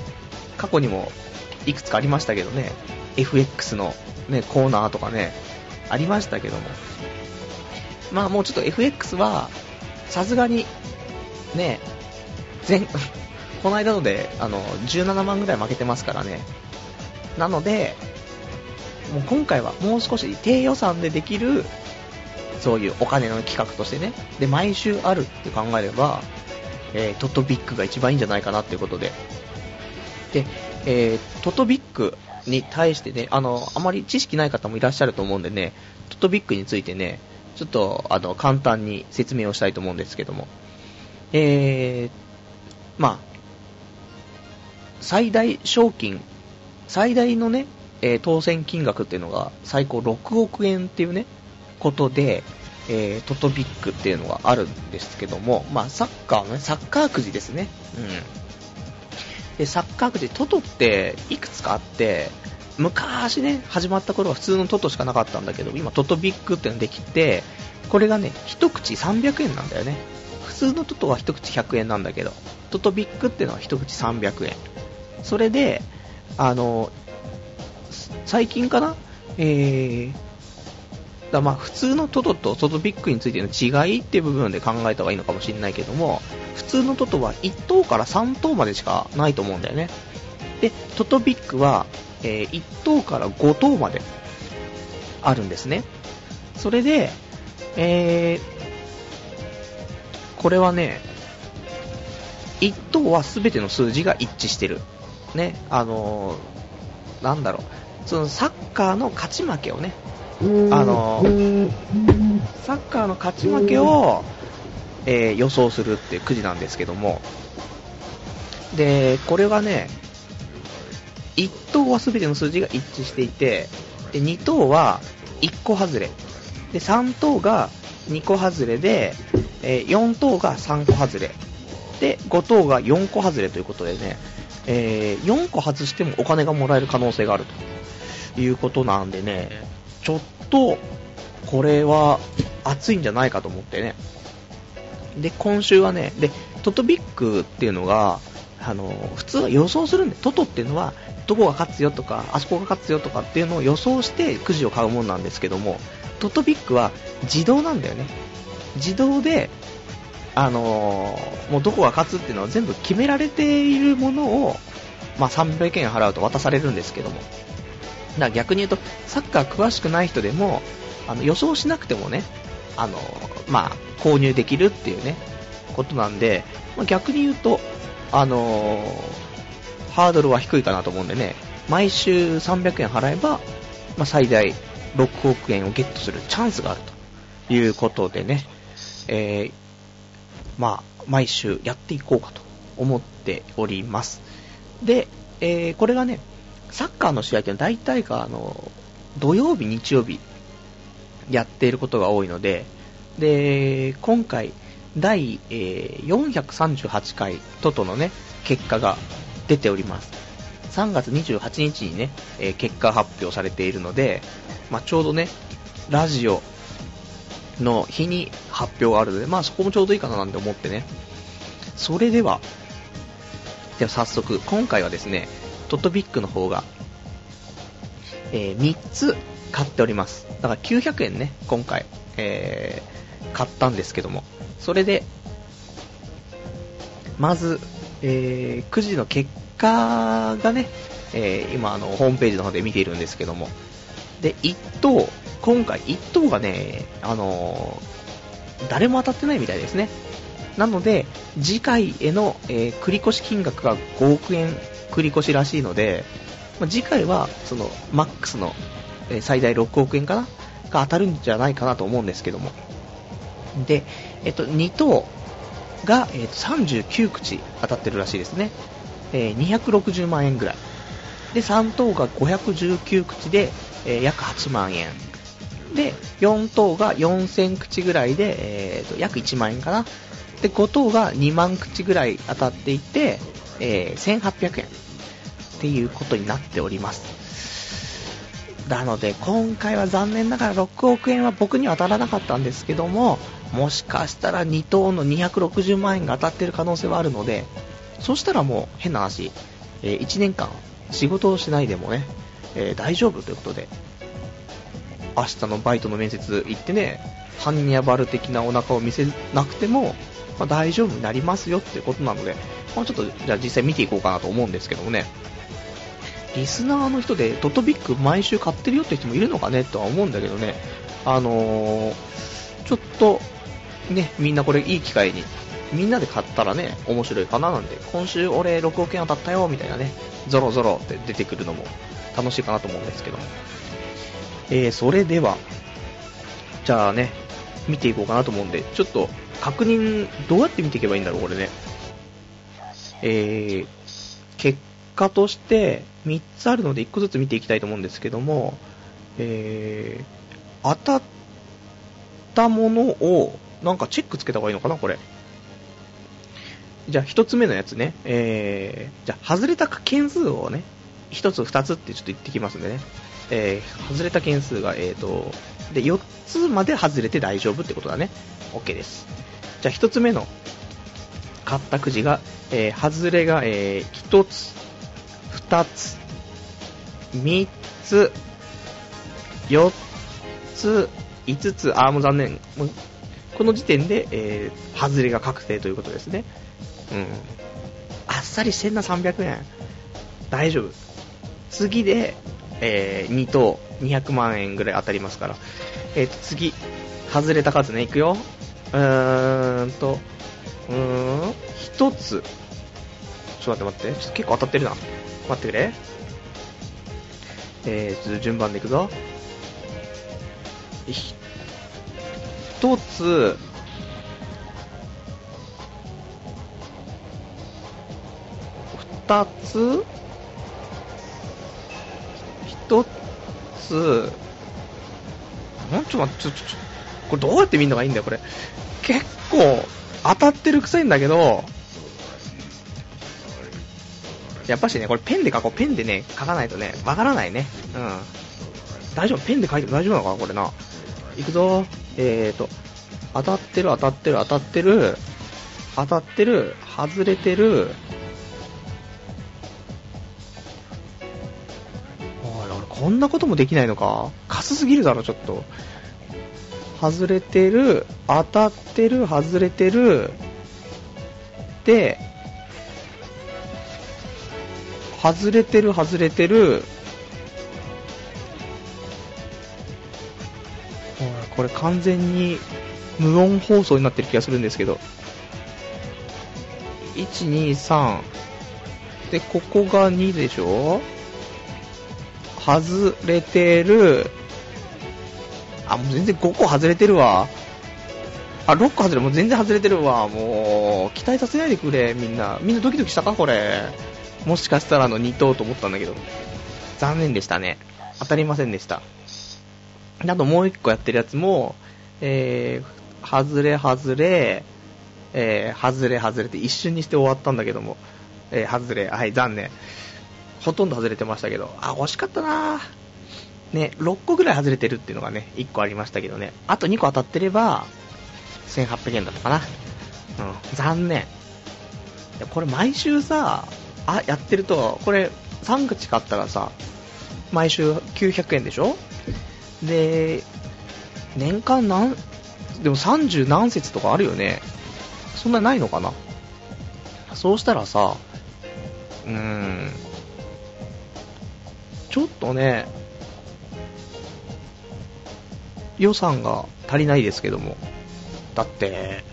過去にもいくつかありましたけどね、FX の、ね、コーナーとかね、ありましたけども、まあもうちょっと FX は、さすがに、ね、前、この間ので、あの、17万ぐらい負けてますからね。なので、もう今回はもう少し低予算でできる、そういうお金の企画としてね、で、毎週あるって考えれば、えー、トトビックが一番いいんじゃないかなっていうことで。で、えー、トトビックに対してね、あの、あまり知識ない方もいらっしゃると思うんでね、トトビックについてね、ちょっと、あの、簡単に説明をしたいと思うんですけども。えー、まあ、最大賞金、最大のね、えー、当選金額っていうのが最高6億円っていうね、ことで、えー、トトビックっていうのがあるんですけども、まあ、サッカーのね、サッカーくじですね。うん。サッカーくじ、トトっていくつかあって、昔ね、始まった頃は普通のトトしかなかったんだけど、今トトビックってのできて、これがね、一口300円なんだよね。普通のトトは一口100円なんだけど、トトビックってのは一口300円。それで、あの、最近かな？えー、だまあ普通のトトとトトビックについての違いっていう部分で考えた方がいいのかもしれないけども、普通のトトは1等から3等までしかないと思うんだよね。で、トトビックは、えー、1等から5等まであるんですね。それで、えー、これはね、1等は全ての数字が一致してる。ね、あのー、なんだろう、そのサッカーの勝ち負けをね、あの、サッカーの勝ち負けを、えー、予想するっていうくじなんですけども、で、これがね、1等は全ての数字が一致していて、で2等は1個外れ、で3等が2個外れで、えー、4等が3個外れ、で5等が4個外れということでね、えー、4個外してもお金がもらえる可能性があるということなんでね、ちょっと、これは熱いんじゃないかと思ってね。で、今週はね、で、トトビックっていうのが、あの、普通は予想するんで、トトっていうのは、どこが勝つよとか、あそこが勝つよとかっていうのを予想してくじを買うもんなんですけども、トトビックは自動なんだよね。自動で、あのー、もうどこが勝つっていうのは全部決められているものを、まあ、300円払うと渡されるんですけども。だ逆に言うと、サッカー詳しくない人でも、あの予想しなくてもね、あの、まあ、購入できるっていうね、ことなんで、まあ、逆に言うと、あの、ハードルは低いかなと思うんでね、毎週300円払えば、まあ、最大6億円をゲットするチャンスがあるということでね、えー、まあ、毎週やっていこうかと思っております。で、えー、これがね、サッカーの試合って大体が、あの、土曜日、日曜日、やっていることが多いので、で、今回、第、え、438回トトのね、結果が出ております。3月28日にね、えー、結果発表されているので、まあ、ちょうどね、ラジオの日に発表があるので、まあそこもちょうどいいかななんて思ってね。それでは、では早速、今回はですね、トトビックの方が、えー、3つ買っております。だから900円ね、今回、えー、買ったんですけども、それで、まず、えー、9時の結果がね、えー、今あの、ホームページの方で見ているんですけども、で、1等、今回1等がね、あのー、誰も当たってないみたいですね。なので、次回への、えー、繰越金額が5億円繰越らしいので、まあ、次回は、その、マックスの、えー、最大6億円かなが当たるんじゃないかなと思うんですけども。で、えっと、2等が、えっと、39口当たってるらしいですね。えー、260万円ぐらい。で、3等が519口で、えー、約8万円。で、4等が4000口ぐらいで、えーと、約1万円かな。で、5等が2万口ぐらい当たっていて、えー、1800円っていうことになっております。なので、今回は残念ながら6億円は僕には当たらなかったんですけども、もしかしたら2等の260万円が当たってる可能性はあるので、そしたらもう変な話、えー、1年間仕事をしないでもね、えー、大丈夫ということで、明日のバイトの面接行ってね、ハンニャバル的なお腹を見せなくても、まあ、大丈夫になりますよってことなので、まあ、ちょっとじゃあ実際見ていこうかなと思うんですけどもね、リスナーの人でトトビック毎週買ってるよって人もいるのかねとは思うんだけどね、あのー、ちょっとね、みんなこれいい機会に、みんなで買ったらね、面白いかななんで、今週俺6億円当たったよみたいなね、ゾロゾロって出てくるのも楽しいかなと思うんですけど。えー、それでは、じゃあね、見ていこうかなと思うんで、ちょっと確認、どうやって見ていけばいいんだろう、これね。えー、結果として3つあるので1個ずつ見ていきたいと思うんですけども、えー、当たったものを、なんかチェックつけた方がいいのかな、これ。じゃあ1つ目のやつね、えー、じゃあ外れた件数をね、1つ2つってちょっと言ってきますんでね。えー、外れた件数が、えーと、で、4つまで外れて大丈夫ってことだね。OK です。じゃあ1つ目の買ったくじが、えー、外れが、えー、1つ、2つ、3つ、4つ、5つ、あーもう残念。この時点で、えー、外れが確定ということですね。うん。あっさりしてんな、300円。大丈夫。次で、えー、2等200万円ぐらい当たりますから。えーと、次、外れた数ね、いくよ。うーんと、うーん、1つ。ちょっと待って待って。ちょっと結構当たってるな。待ってくれ。えー、ちょっと順番でいくぞ。1つ、2つ一つ、なんちょ、っとちょ、ちょ、これどうやって見るのがいいんだよ、これ。結構、当たってるくさいんだけど、やっぱしね、これペンで書こう。ペンでね、書かないとね、わからないね。うん。大丈夫？ペンで書いても大丈夫なのかなこれな。いくぞ。えーと、当たってる、当たってる、当たってる、当たってる、外れてる、こんなこともできないのか？かすすぎるだろ、ちょっと。外れてる、当たってる、外れてる、で、外れてる、外れてる、これ完全に無音放送になってる気がするんですけど。1、2、3。で、ここが2でしょ？外れてる。あ、もう全然5個外れてるわ。あ、6個外れ、もう全然外れてるわ。もう、期待させないでくれ、みんな。みんなドキドキしたかこれ。もしかしたらの2等と思ったんだけど。残念でしたね。当たりませんでした。あともう1個やってるやつも、えー、外れ外れ、えー、外れ外れって一瞬にして終わったんだけども、えー、外れ、はい、残念。ほとんど外れてましたけど、あ、惜しかったなね、6個ぐらい外れてるっていうのがね、1個ありましたけどね、あと2個当たってれば、1800円だったかな。うん、残念。これ毎週さ、あ、やってると、これ3口買ったらさ、毎週900円でしょ？で、年間何、でも30何節とかあるよね。そんなないのかな？そうしたらさ、うーん、ちょっとね、予算が足りないですけども。だって、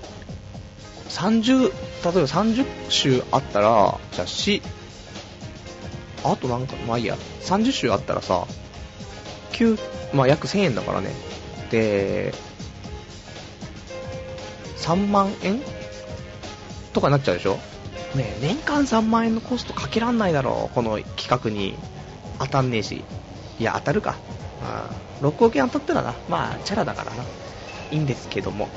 30、例えば30週あったら、じゃあし、あとなんか、まあいいや、30週あったらさ、9、まあ約1000円だからね。で、3万円とかになっちゃうでしょ？ね年間3万円のコストかけらんないだろう、この企画に。当たんねえし。いや、当たるか。うん、6億円当たったらな、まあ、チャラだからな。いいんですけども。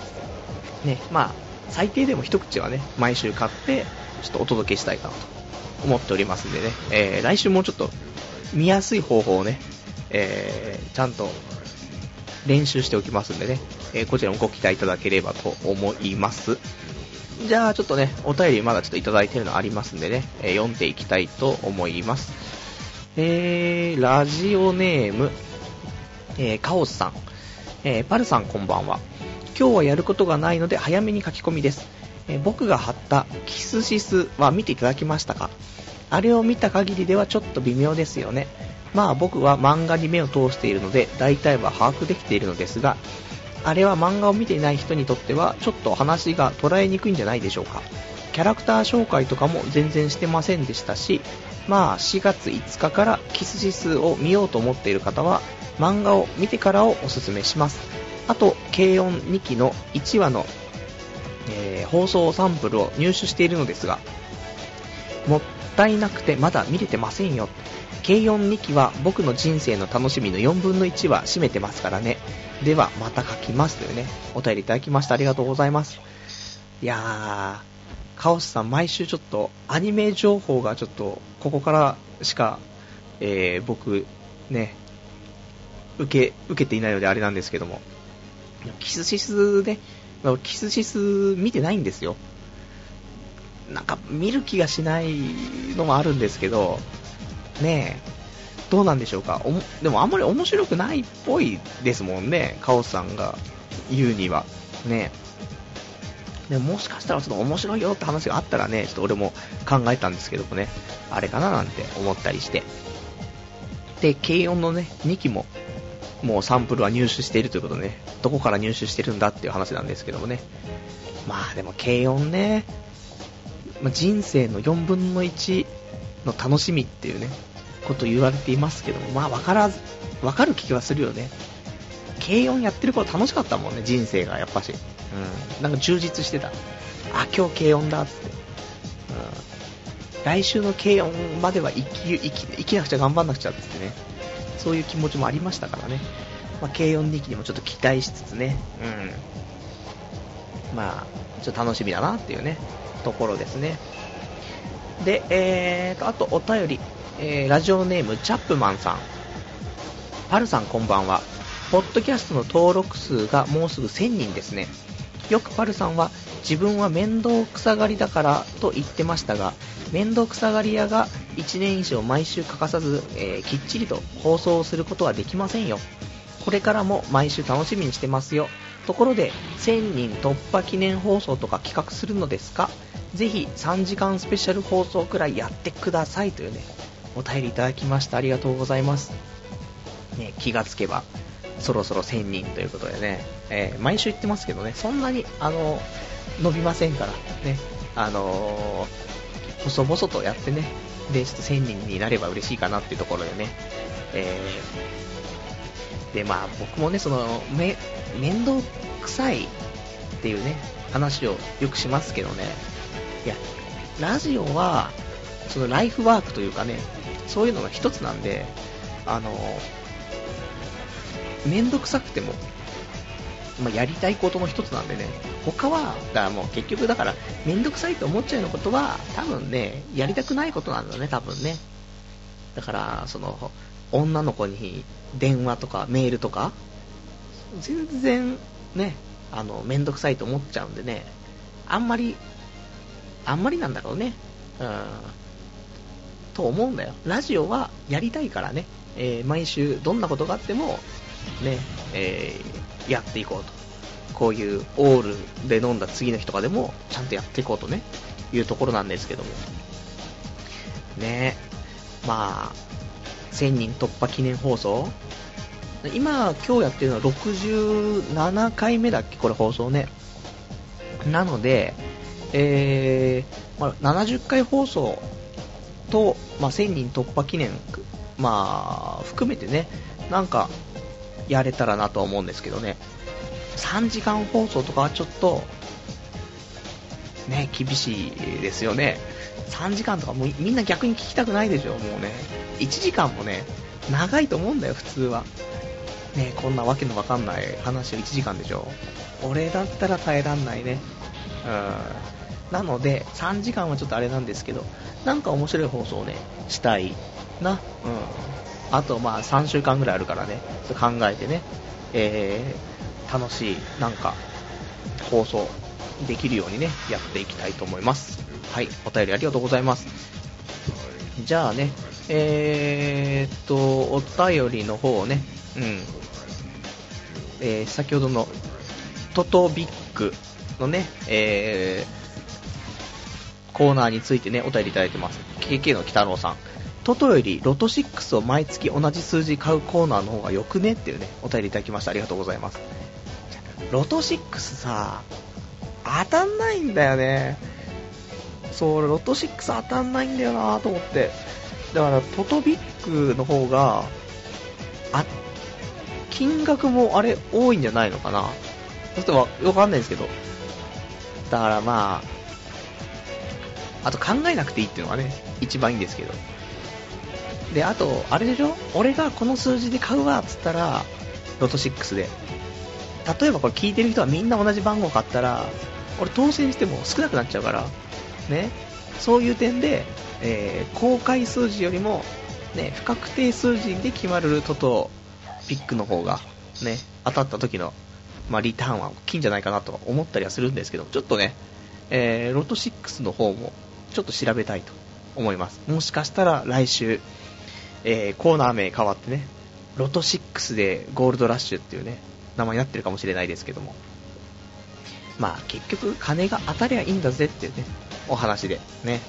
ね、まあ、最低でも一口はね、毎週買って、ちょっとお届けしたいかなと思っておりますんでね、えー、来週もうちょっと見やすい方法をね、えー、ちゃんと練習しておきますんでね、えー、こちらもご期待いただければと思います。じゃあちょっとね、お便りまだちょっといただいてるのありますんでね、えー、読んでいきたいと思います。えー、ラジオネーム、えー、カオスさん、えー、パルさんこんばんは。今日はやることがないので早めに書き込みです。え、僕が貼ったキスシスは見ていただきましたか？あれを見た限りではちょっと微妙ですよね。まあ僕は漫画に目を通しているので大体は把握できているのですが、あれは漫画を見ていない人にとってはちょっと話が捉えにくいんじゃないでしょうか。キャラクター紹介とかも全然してませんでしたし、まあ4月5日からキス指数を見ようと思っている方は漫画を見てからをおすすめします。あと、軽音2期の1話の、えー、放送サンプルを入手しているのですが、もったいなくてまだ見れてませんよ。軽音2期は僕の人生の楽しみの4分の1は占めてますからね。では、また書きますというね、お便りいただきました。ありがとうございます。いやー、カオスさん、毎週ちょっと、アニメ情報がちょっと、ここからしか、えー、僕、ね、受け、受けていないのであれなんですけども、キスシスね、キスシス見てないんですよ。なんか見る気がしないのもあるんですけど、ねえ、どうなんでしょうか。でもあんまり面白くないっぽいですもんね、カオスさんが言うには。ねでももしかしたらちょっと面白いよって話があったらね、ちょっと俺も考えたんですけどもね、あれかななんて思ったりして。で、軽音のね、2期も、もうサンプルは入手しているということでね、どこから入手してるんだっていう話なんですけどもね。まあでも軽音ね、ま、人生の4分の1の楽しみっていうね、こと言われていますけども、まあ、わからず、わかる気はするよね。軽音やってる頃楽しかったもんね、人生が、やっぱし。うん。なんか充実してた。あ、今日軽音だ、って。うん。来週の軽音までは生き、生き、生きなくちゃ頑張んなくちゃ、ってね。そういう気持ちもありましたからね。まあ、軽音2期にもちょっと期待しつつね。うん。まあ、ちょっと楽しみだなっていうね、ところですね。で、えーと、あとお便り、えー、ラジオネームチャップマンさん。パルさんこんばんは。ポッドキャストの登録数がもうすぐ1000人ですね。よくパルさんは自分は面倒くさがりだからと言ってましたが、面倒くさがり屋が1年以上毎週欠かさず、えー、きっちりと放送をすることはできませんよ。これからも毎週楽しみにしてますよ。ところで、1000人突破記念放送とか企画するのですか？ぜひ3時間スペシャル放送くらいやってくださいというね、お便りいただきました。ありがとうございます。ね、気がつけば、そろそろ1000人ということでね、えー、毎週言ってますけどね、そんなに、あの、伸びませんから、ね、あのー、細々とやってね、で、ちょっと1000人になれば嬉しいかなっていうところでね、えー、で、まあ僕もね、その、め、面倒くさいっていうね、話をよくしますけどね、いや、ラジオは、そのライフワークというかね、そういうのが一つなんで、あの、めんどくさくても、まあ、やりたいことの一つなんでね、他は、だからもう結局だから、めんどくさいと思っちゃうようなことは、多分ね、やりたくないことなんだね、多分ね。だから、その、女の子に電話とかメールとか、全然ね、あの、めんどくさいと思っちゃうんでね、あんまり、あんまりなんだろうね。うん。と思うんだよ。ラジオはやりたいからね、えー、毎週どんなことがあっても、ね、えー、やっていこうと。こういうオールで飲んだ次の日とかでも、ちゃんとやっていこうとね、いうところなんですけども。ね、まあ、1000人突破記念放送今、今日やってるのは67回目だっけ、これ放送ね。なので、えー、まあ、70回放送と、まあ、1000人突破記念、まあ、含めてね、なんか、やれたらなと思うんですけどね。3時間放送とかはちょっと、ね、厳しいですよね。3時間とかもみんな逆に聞きたくないでしょ、もうね。1時間もね、長いと思うんだよ、普通は。ね、こんなわけのわかんない話を1時間でしょ。俺だったら耐えらんないね。うん。なので、3時間はちょっとあれなんですけど、なんか面白い放送をね、したいな。うん。あとまあ3週間ぐらいあるからね、考えてね、えー、楽しい、なんか、放送できるようにね、やっていきたいと思います。はい、お便りありがとうございます。じゃあね、えー、っと、お便りの方をね、うん、えー、先ほどのトトビックのね、えー、コーナーについてね、お便りいただいてます。KK の北郎さん。トトよりロト6を毎月同じ数字買うコーナーの方がよくねっていうね、お便りいただきました。ありがとうございます。ロト6さ、当たんないんだよね。そう、ロト6当たんないんだよなと思って。だから、トトビックの方が、あ、金額もあれ多いんじゃないのかなちょっとわかんないですけど。だからまあ、あと考えなくていいっていうのがね、一番いいんですけど。で、あと、あれでしょ？俺がこの数字で買うわっつったら、ロト6で。例えばこれ聞いてる人はみんな同じ番号買ったら、俺当選しても少なくなっちゃうから、ね？そういう点で、えー、公開数字よりも、ね、不確定数字で決まるトトピックの方が、ね、当たった時の、まあ、リターンは大きいんじゃないかなと思ったりはするんですけど、ちょっとね、えー、ロト6の方もちょっと調べたいと思います。もしかしたら来週、えー、コーナー名変わってね、ロト6でゴールドラッシュっていうね、名前になってるかもしれないですけども。まあ結局金が当たりゃいいんだぜっていうね、お話でね、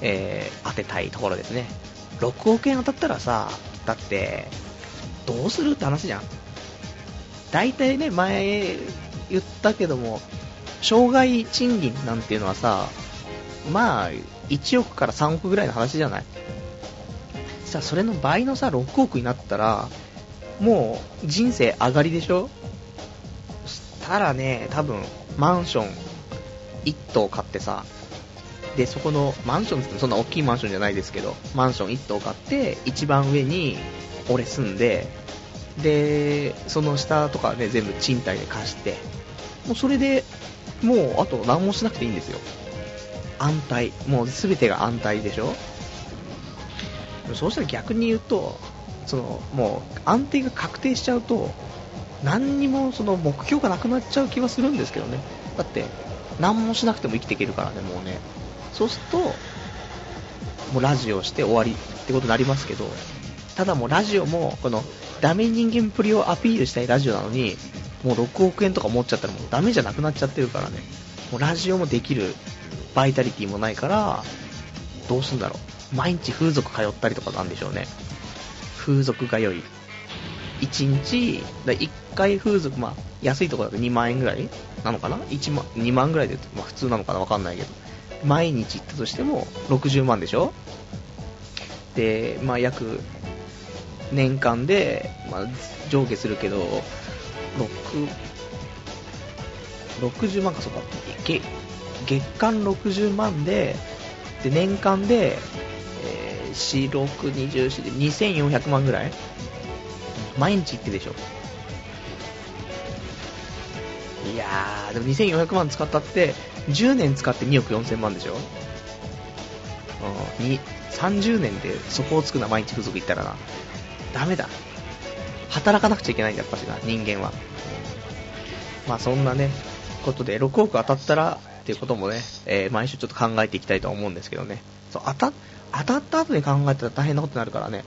えー、当てたいところですね。6億円当たったらさ、だって、どうするって話じゃん。大体ね、前言ったけども、障害賃金なんていうのはさ、まあ、1億から3億ぐらいの話じゃないさそれの倍のさ6億になったらもう人生上がりでしょ？したらね多分マンション1棟買ってさでそこのマンションってそんな大きいマンションじゃないですけどマンション1棟買って一番上に俺住んででその下とかね全部賃貸で貸してもうそれでもうあと何もしなくていいんですよ。安泰。もう全てが安泰でしょ？そうしたら逆に言うと、その、もう安定が確定しちゃうと、何にもその目標がなくなっちゃう気はするんですけどね。だって、何もしなくても生きていけるからね、もうね。そうすると、もうラジオして終わりってことになりますけど、ただもうラジオも、この、ダメ人間プリをアピールしたいラジオなのに、もう6億円とか持っちゃったらもうダメじゃなくなっちゃってるからね。もうラジオもできるバイタリティもないから、どうすんだろう。毎日風俗通ったりとかなんでしょうね。風俗通い。1日、だ1回風俗、まあ、安いところだと2万円ぐらいなのかな ?1 万、2万ぐらいで、まあ普通なのかなわかんないけど。毎日行ったとしても60万でしょ？で、まあ約年間で、まあ、上下するけど、6、60万か、そうか、月間60万で、で、年間で、4、6、24で2400万ぐらい？毎日行ってでしょ。いやー、でも2400万使ったって、10年使って2億4000万でしょ。30年でそこをつくな、毎日風俗行ったらな。ダメだ。働かなくちゃいけないんだ、やっぱしな、人間は。まあそんなね、ことで、6億当たったらっていうこともね、えー、毎週ちょっと考えていきたいと思うんですけどね。そう、当たっ、当たった後に考えたら大変なことになるからね、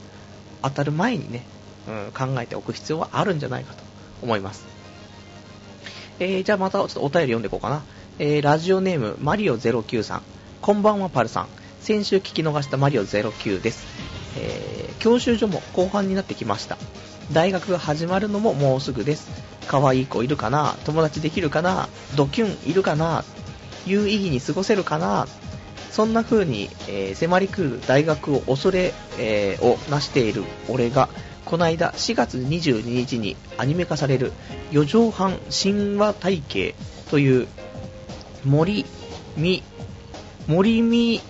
当たる前にね、うん、考えておく必要はあるんじゃないかと思います。えー、じゃあまたちょっとお便り読んでいこうかな。えー、ラジオネーム、マリオ09さん。こんばんは、パルさん。先週聞き逃したマリオ09です。えー、教習所も後半になってきました。大学が始まるのももうすぐです。可愛い子いるかな？友達できるかな？ドキュンいるかな？有意義に過ごせるかな？そんな風に、えー、迫り来る大学を恐れ、えー、をなしている俺が、この間4月22日にアニメ化される四畳半神話体系という森み、森見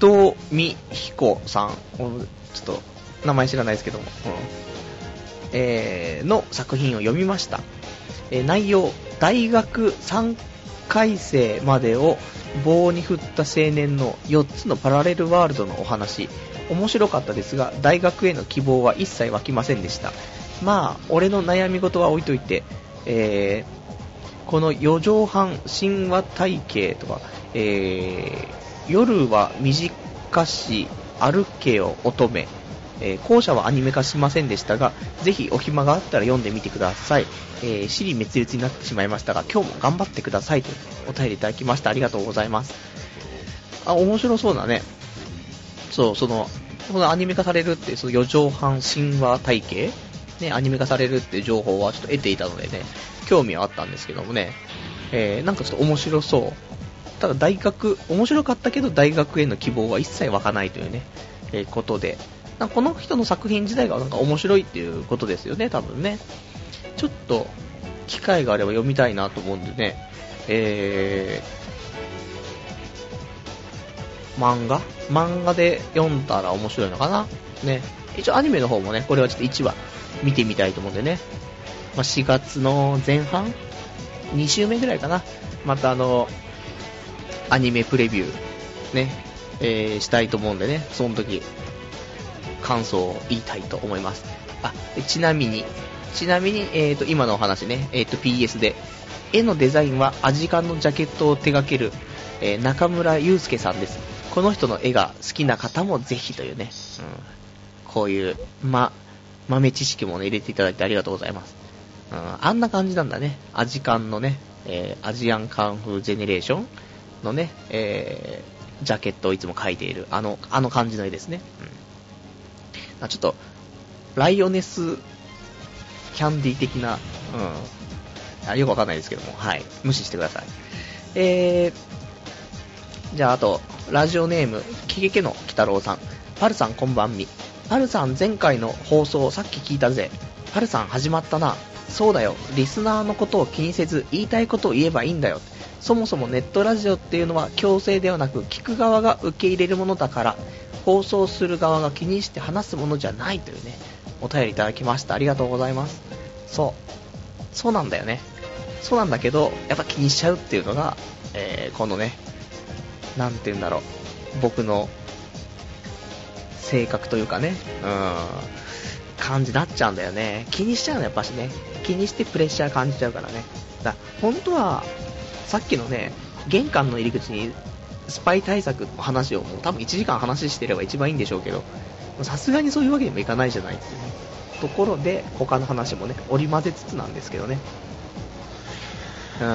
とみひこさん、ちょっと名前知らないですけども、うんえー、の作品を読みました。えー、内容、大学3回生までを棒に振った青年の4つのパラレルワールドのお話。面白かったですが、大学への希望は一切湧きませんでした。まあ、俺の悩み事は置いといて、えー、この4畳半神話体系とか、えー、夜は短し歩けよ乙女、えー、後者はアニメ化しませんでしたが、ぜひお暇があったら読んでみてください。えー、尻滅裂になってしまいましたが、今日も頑張ってくださいとお便りいただきました。ありがとうございます。あ、面白そうだね。そう、その、このアニメ化されるって、その4畳半神話体系？ね、アニメ化されるっていう情報はちょっと得ていたのでね、興味はあったんですけどもね、えー、なんかちょっと面白そう。ただ大学、面白かったけど大学への希望は一切湧かないというね、えー、ことで、この人の作品自体がなんか面白いっていうことですよね、多分ね。ちょっと、機会があれば読みたいなと思うんでね、えー、漫画？漫画で読んだら面白いのかな？ね。一応アニメの方もね、これはちょっと1話見てみたいと思うんでね。まあ、4月の前半 ?2 週目ぐらいかな？またあの、アニメプレビュー、ね、えー、したいと思うんでね、その時、感想を言いたいと思います。あ、ちなみに、ちなみに、えーと、今のお話ね、えーと、PS で、絵のデザインはアジカンのジャケットを手掛ける、えー、中村祐介さんです。この人の絵が好きな方もぜひというね、うん、こういう、ま、豆知識もね、入れていただいてありがとうございます。うん、あんな感じなんだね。アジカンのね、えー、アジアンカンフージェネレーションのね、えー、ジャケットをいつも描いている、あの、あの感じの絵ですね。うん。ちょっと、ライオネスキャンディ的な、うん。あよくわかんないですけども、はい。無視してください。えー、じゃああと、ラジオネーム、キゲケの鬼太郎さん。パルさんこんばんみ。パルさん前回の放送さっき聞いたぜ。パルさん始まったな。そうだよ。リスナーのことを気にせず言いたいことを言えばいいんだよ。そもそもネットラジオっていうのは強制ではなく聞く側が受け入れるものだから放送する側が気にして話すものじゃないというねお便りいただきました。ありがとうございます。そう。そうなんだよね。そうなんだけどやっぱ気にしちゃうっていうのが、えー、このねなんて言うんだろう、僕の性格というかね、うん、感じになっちゃうんだよね。気にしちゃうの、やっぱしね。気にしてプレッシャー感じちゃうからね。だから本当は、さっきのね、玄関の入り口にスパイ対策の話をもう多分1時間話してれば一番いいんでしょうけど、さすがにそういうわけにもいかないじゃないっていうね。ところで、他の話もね、織り交ぜつつなんですけどね。うん、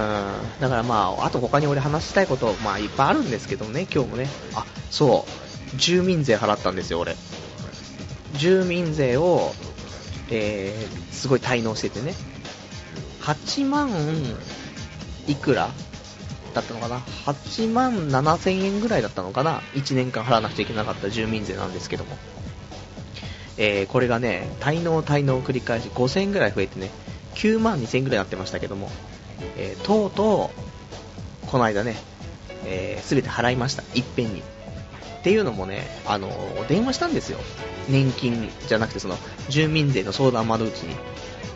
だからまあ、あと他に俺話したいこと、まあいっぱいあるんですけどね、今日もね。あ、そう、住民税払ったんですよ、俺。住民税を、えー、すごい滞納しててね。8万いくらだったのかな ?8 万7千円ぐらいだったのかな ?1 年間払わなくちゃいけなかった住民税なんですけども。えー、これがね、滞納滞納を繰り返し5000円ぐらい増えてね、9万2000円ぐらいになってましたけども、えー、とうとう、この間ね、えー、全て払いました。いっぺんに。っていうのもね、あの電話したんですよ。年金じゃなくて、その、住民税の相談窓口に。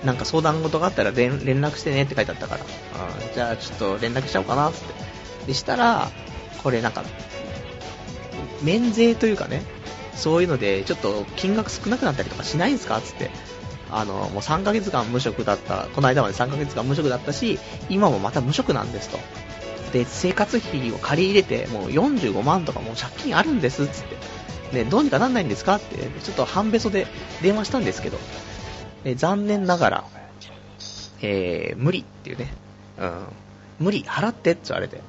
なんか相談事があったら連絡してねって書いてあったから、うん、じゃあちょっと連絡しちゃおうかなって。でしたら、これなんか、免税というかね、そういうので、ちょっと金額少なくなったりとかしないんですかつって。あの、もう3ヶ月間無職だった、この間まで3ヶ月間無職だったし、今もまた無職なんですと。で、生活費を借り入れて、もう45万とかもう借金あるんです、つって。ね、どうにかなんないんですかって、ちょっと半べそで電話したんですけど、え残念ながら、えー、無理っていうね、うん、無理、払ってって言われて、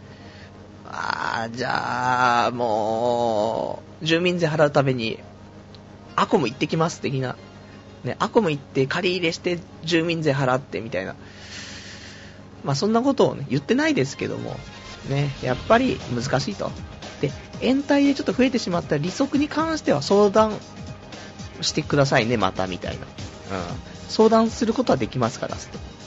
あー、じゃあ、もう、住民税払うために、アコム行ってきます的な、ね、アコム行って借り入れして住民税払ってみたいな、まあそんなことを、ね、言ってないですけども、ね、やっぱり難しいと。で、延滞でちょっと増えてしまった利息に関しては相談してくださいね、またみたいな。相談することはできますから。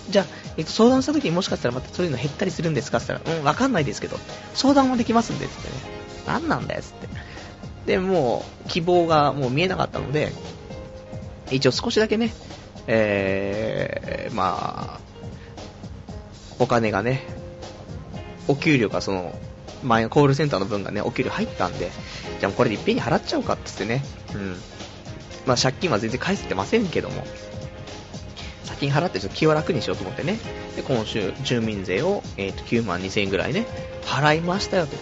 じゃあ、相談した時にもしかしたらまたそういうの減ったりするんですかって言ったら、うん、わかんないですけど、相談もできますんで、ってね。何なんだよ、って。で、もう、希望がもう見えなかったので、一応少しだけね、えー、まあ、お金がね、お給料がその、前のコールセンターの分がね、お給料入ったんで、じゃあもうこれでいっぺんに払っちゃおうかって言ってね、うん。まあ、借金は全然返せてませんけども、先に払ってちょっと気を楽にしようと思ってね、で今週、住民税を、えー、と9万2000円ぐらいね、払いましたよと。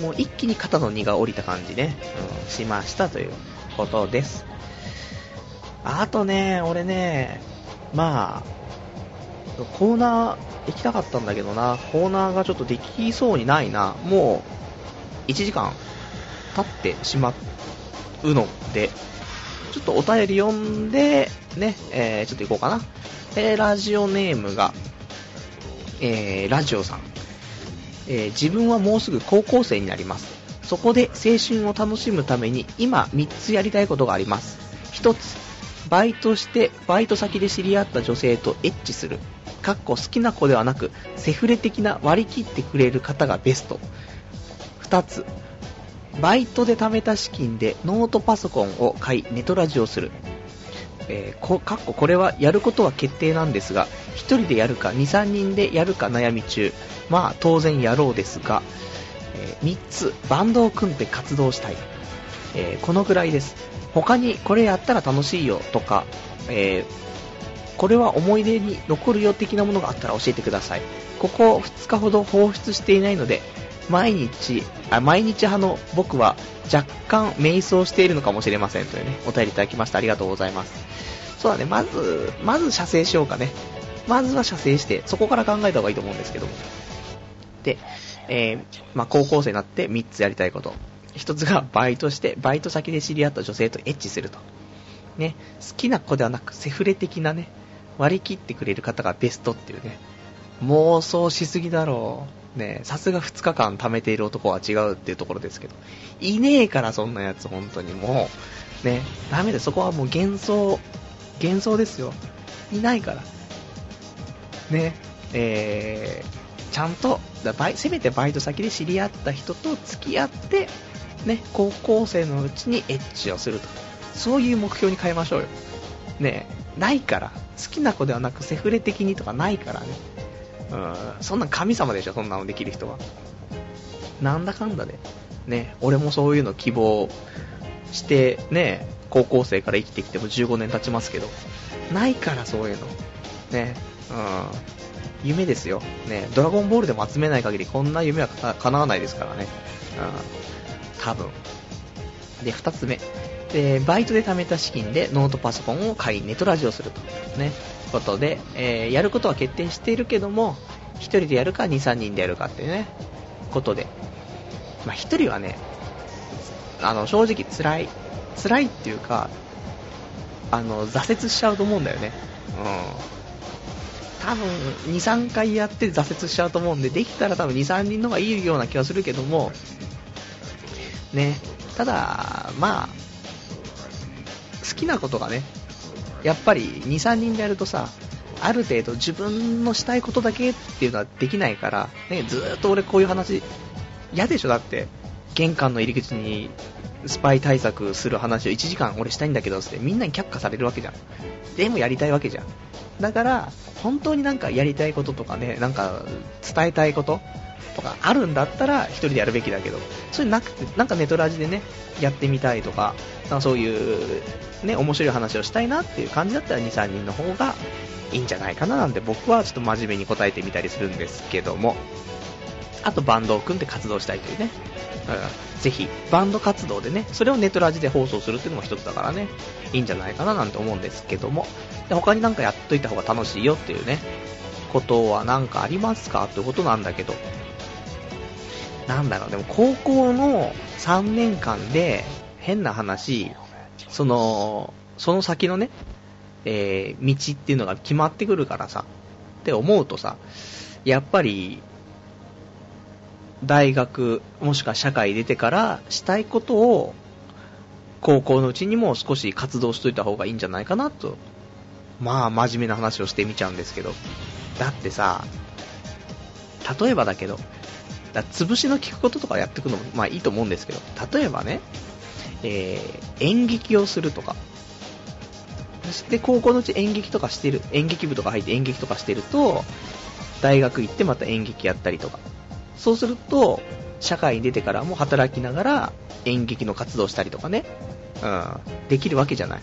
もう一気に肩の荷が下りた感じね、うん、しましたということです。あとね、俺ね、まあ、コーナー行きたかったんだけどな、コーナーがちょっとできそうにないな、もう1時間経ってしまうので、ちょっとお便り読んで、ね、えー、ちょっと行こうかな。えー、ラジオネームが、えー、ラジオさん。えー、自分はもうすぐ高校生になります。そこで青春を楽しむために今3つやりたいことがあります。1つ、バイトしてバイト先で知り合った女性とエッチする。かっこ好きな子ではなく、セフレ的な割り切ってくれる方がベスト。2つ、バイトで貯めた資金でノートパソコンを買いネトラジをする。えー、こ、かっここれはやることは決定なんですが、1人でやるか2、3人でやるか悩み中。まあ当然やろうですが、えー、3つ、バンドを組んで活動したい。えー、このぐらいです。他にこれやったら楽しいよとか、え、これは思い出に残るよ的なものがあったら教えてください。ここ2日ほど放出していないので、毎日、あ、毎日派の僕は若干瞑想しているのかもしれませんというね、お便りいただきましてありがとうございます。そうだね、まず、まず射精しようかね。まずは射精して、そこから考えた方がいいと思うんですけども。で、えー、まあ、高校生になって3つやりたいこと。1つがバイトして、バイト先で知り合った女性とエッチすると。ね、好きな子ではなくセフレ的なね、割り切ってくれる方がベストっていうね、妄想しすぎだろう。ね、さすが2日間貯めている男は違うっていうところですけど、いねえからそんなやつ本当にもう、ね、ダメでそこはもう幻想、幻想ですよ。いないから。ね、えー、ちゃんと、バイせめてバイト先で知り合った人と付き合って、ね、高校生のうちにエッチをすると。そういう目標に変えましょうよ。ね、ないから。好きな子ではなくセフレ的にとかないからね。うん、そんなん神様でしょ、そんなのできる人は。なんだかんだで、ね、俺もそういうの希望して、ね、高校生から生きてきても15年経ちますけど、ないからそういうの。ね、うん。夢ですよ。ね、ドラゴンボールでも集めない限りこんな夢はか叶わないですからね。うん。多分。で、二つ目。で、バイトで貯めた資金でノートパソコンを買い、ネットラジオすると。ね。ことで、えーやることは決定しているけども、一人でやるか2、3人でやるかっていうね、ことで。まあ一人はね、あの、正直辛い。辛いっていうか、あの、挫折しちゃうと思うんだよね。うん。多分、2、3回やって挫折しちゃうと思うんで、できたら多分2、3人の方がいいような気はするけども、ね。ただ、まあ、好きなことがね、やっぱり2、3人でやるとさ、ある程度自分のしたいことだけっていうのはできないから、ね、ずっと俺こういう話、嫌でしょだって、玄関の入り口にスパイ対策する話を1時間俺したいんだけどってみんなに却下されるわけじゃん。でもやりたいわけじゃん。だから、本当になんかやりたいこととかね、なんか伝えたいこととかあるんだったら一人でやるべきだけど、それなくて、なんかネトラジでね、やってみたいとか、かそういうね、面白い話をしたいなっていう感じだったら2、3人の方がいいんじゃないかななんて僕はちょっと真面目に答えてみたりするんですけども、あとバンドを組んで活動したいというね、うん、ぜひバンド活動でね、それをネトラジで放送するっていうのも一つだからね、いいんじゃないかななんて思うんですけども、で他になんかやっといた方が楽しいよっていうね、ことはなんかありますか？ってことなんだけど、なんだろう、でも高校の3年間で変な話、その、その先のね、えー道っていうのが決まってくるからさ、って思うとさ、やっぱり、大学、もしくは社会出てからしたいことを、高校のうちにも少し活動しといた方がいいんじゃないかなと、まあ真面目な話をしてみちゃうんですけど、だってさ、例えばだけど、だ潰しの効くこととかやっていくのもまあいいと思うんですけど、例えばね、えー演劇をするとか、そして高校のうち演劇とかしてる、演劇部とか入って演劇とかしてると、大学行ってまた演劇やったりとか。そうすると、社会に出てからも働きながら演劇の活動したりとかね、うん、できるわけじゃない。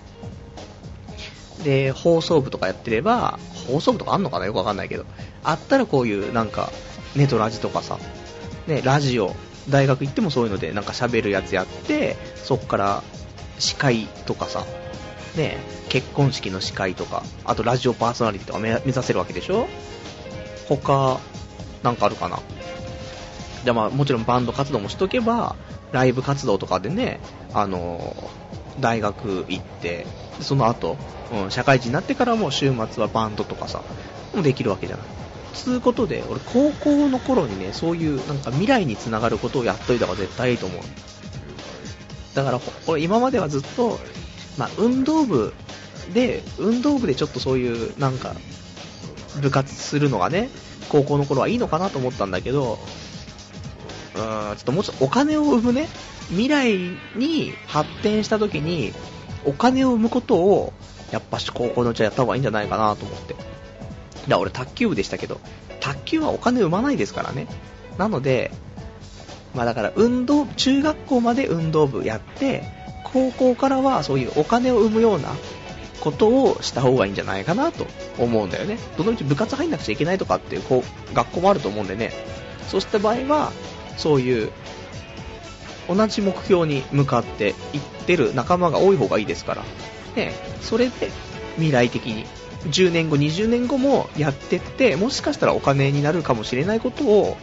で、放送部とかやってれば、放送部とかあんのかな？よくわかんないけど、あったらこういうなんか、ネトラジとかさ、ね、ラジオ、大学行ってもそういうのでなんか喋るやつやって、そっから司会とかさ、ね、結婚式の司会とか、あとラジオパーソナリティとか目指せるわけでしょ？他、なんかあるかな？で、まあもちろんバンド活動もしとけば、ライブ活動とかでね、あの、大学行って、その後、うん、社会人になってからも週末はバンドとかさ、もできるわけじゃない。つうことで、俺高校の頃にね、そういうなんか未来につながることをやっといた方が絶対いいと思う。だから、俺今まではずっと、まあ運動部で、運動部でちょっとそういうなんか、部活するのがね、高校の頃はいいのかなと思ったんだけど、うん、ちょっともうちょっとお金を生むね、未来に発展した時に、お金を生むことを、やっぱし高校のうちはやった方がいいんじゃないかなと思って。だ俺卓球部でしたけど、卓球はお金生まないですからね。なので、まあだから運動、中学校まで運動部やって、高校からはそういうお金を生むようなことをした方がいいんじゃないかなと思うんだよね。どのうち部活入んなくちゃいけないとかっていうこう学校もあると思うんでね。そうした場合は、そういう同じ目標に向かっていってる仲間が多い方がいいですから。ね、それで未来的に10年後、20年後もやってって、もしかしたらお金になるかもしれないことを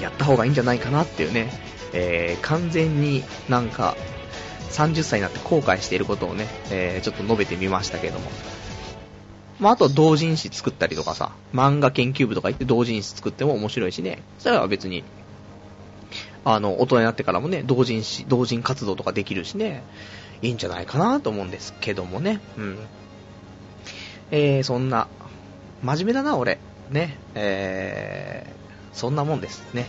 やった方がいいんじゃないかなっていうね、えー完全になんか30歳になって後悔していることをね、えーちょっと述べてみましたけども。まあ、あと同人誌作ったりとかさ、漫画研究部とか行って同人誌作っても面白いしね、それは別に、あの、大人になってからもね、同人誌、同人活動とかできるしね、いいんじゃないかなと思うんですけどもね、うん。えー、そんな、真面目だな、俺。ね、えー、そんなもんですね。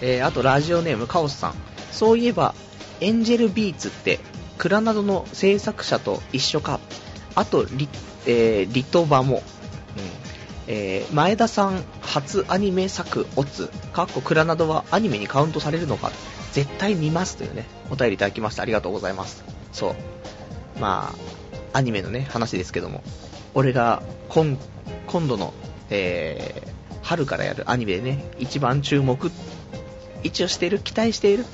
えー、あとラジオネームカオスさん。そういえば、エンジェルビーツって、クラナドの制作者と一緒か。あとリ、えーリトバも。うんえー前田さん、初アニメ作オツ、かっこクラなどはアニメにカウントされるのか絶対見ますというね、お便りいただきましてありがとうございます。そう。まあ、アニメのね、話ですけども、俺が今、今度の、えー、春からやるアニメでね、一番注目、一応してる、期待している、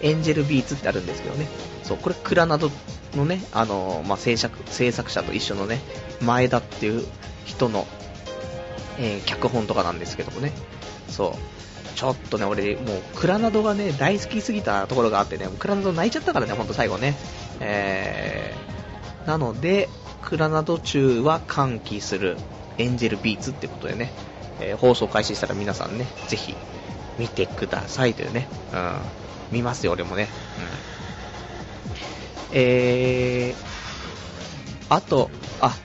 エンジェルビーツってあるんですけどね、そう、これクラなどのね、あのー、まあ、制作、制作者と一緒のね、前田っていう人の、えー、脚本とかなんですけどもね、そう、ちょっとね、俺、もう、クラナドがね、大好きすぎたところがあってね、クラナド泣いちゃったからね、ほんと最後ね。えー、なので、クラナド中は歓喜するエンジェルビーツってことでね、えー、放送開始したら皆さんね、ぜひ見てくださいというね、うん、見ますよ、俺もね。うん、えー、あと、あ、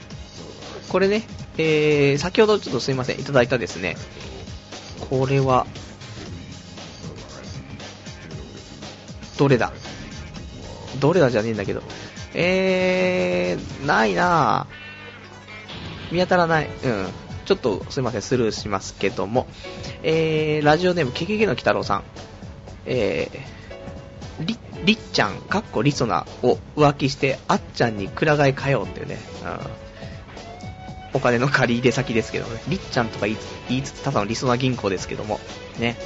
これね、えー、先ほどちょっとすいません、いただいたですね、これは、どれだ？どれだじゃねえんだけど。えー、ないなぁ。見当たらない。うん。ちょっとすいません、スルーしますけども。えー、ラジオネーム、ケケケの鬼太郎さん。えー、り、りっちゃん、かっこりそなを浮気して、あっちゃんにくら替えかよっていうね。うん。お金の借り入れ先ですけどね。りっちゃんとか言いつつ、ただのりそな銀行ですけども。ね。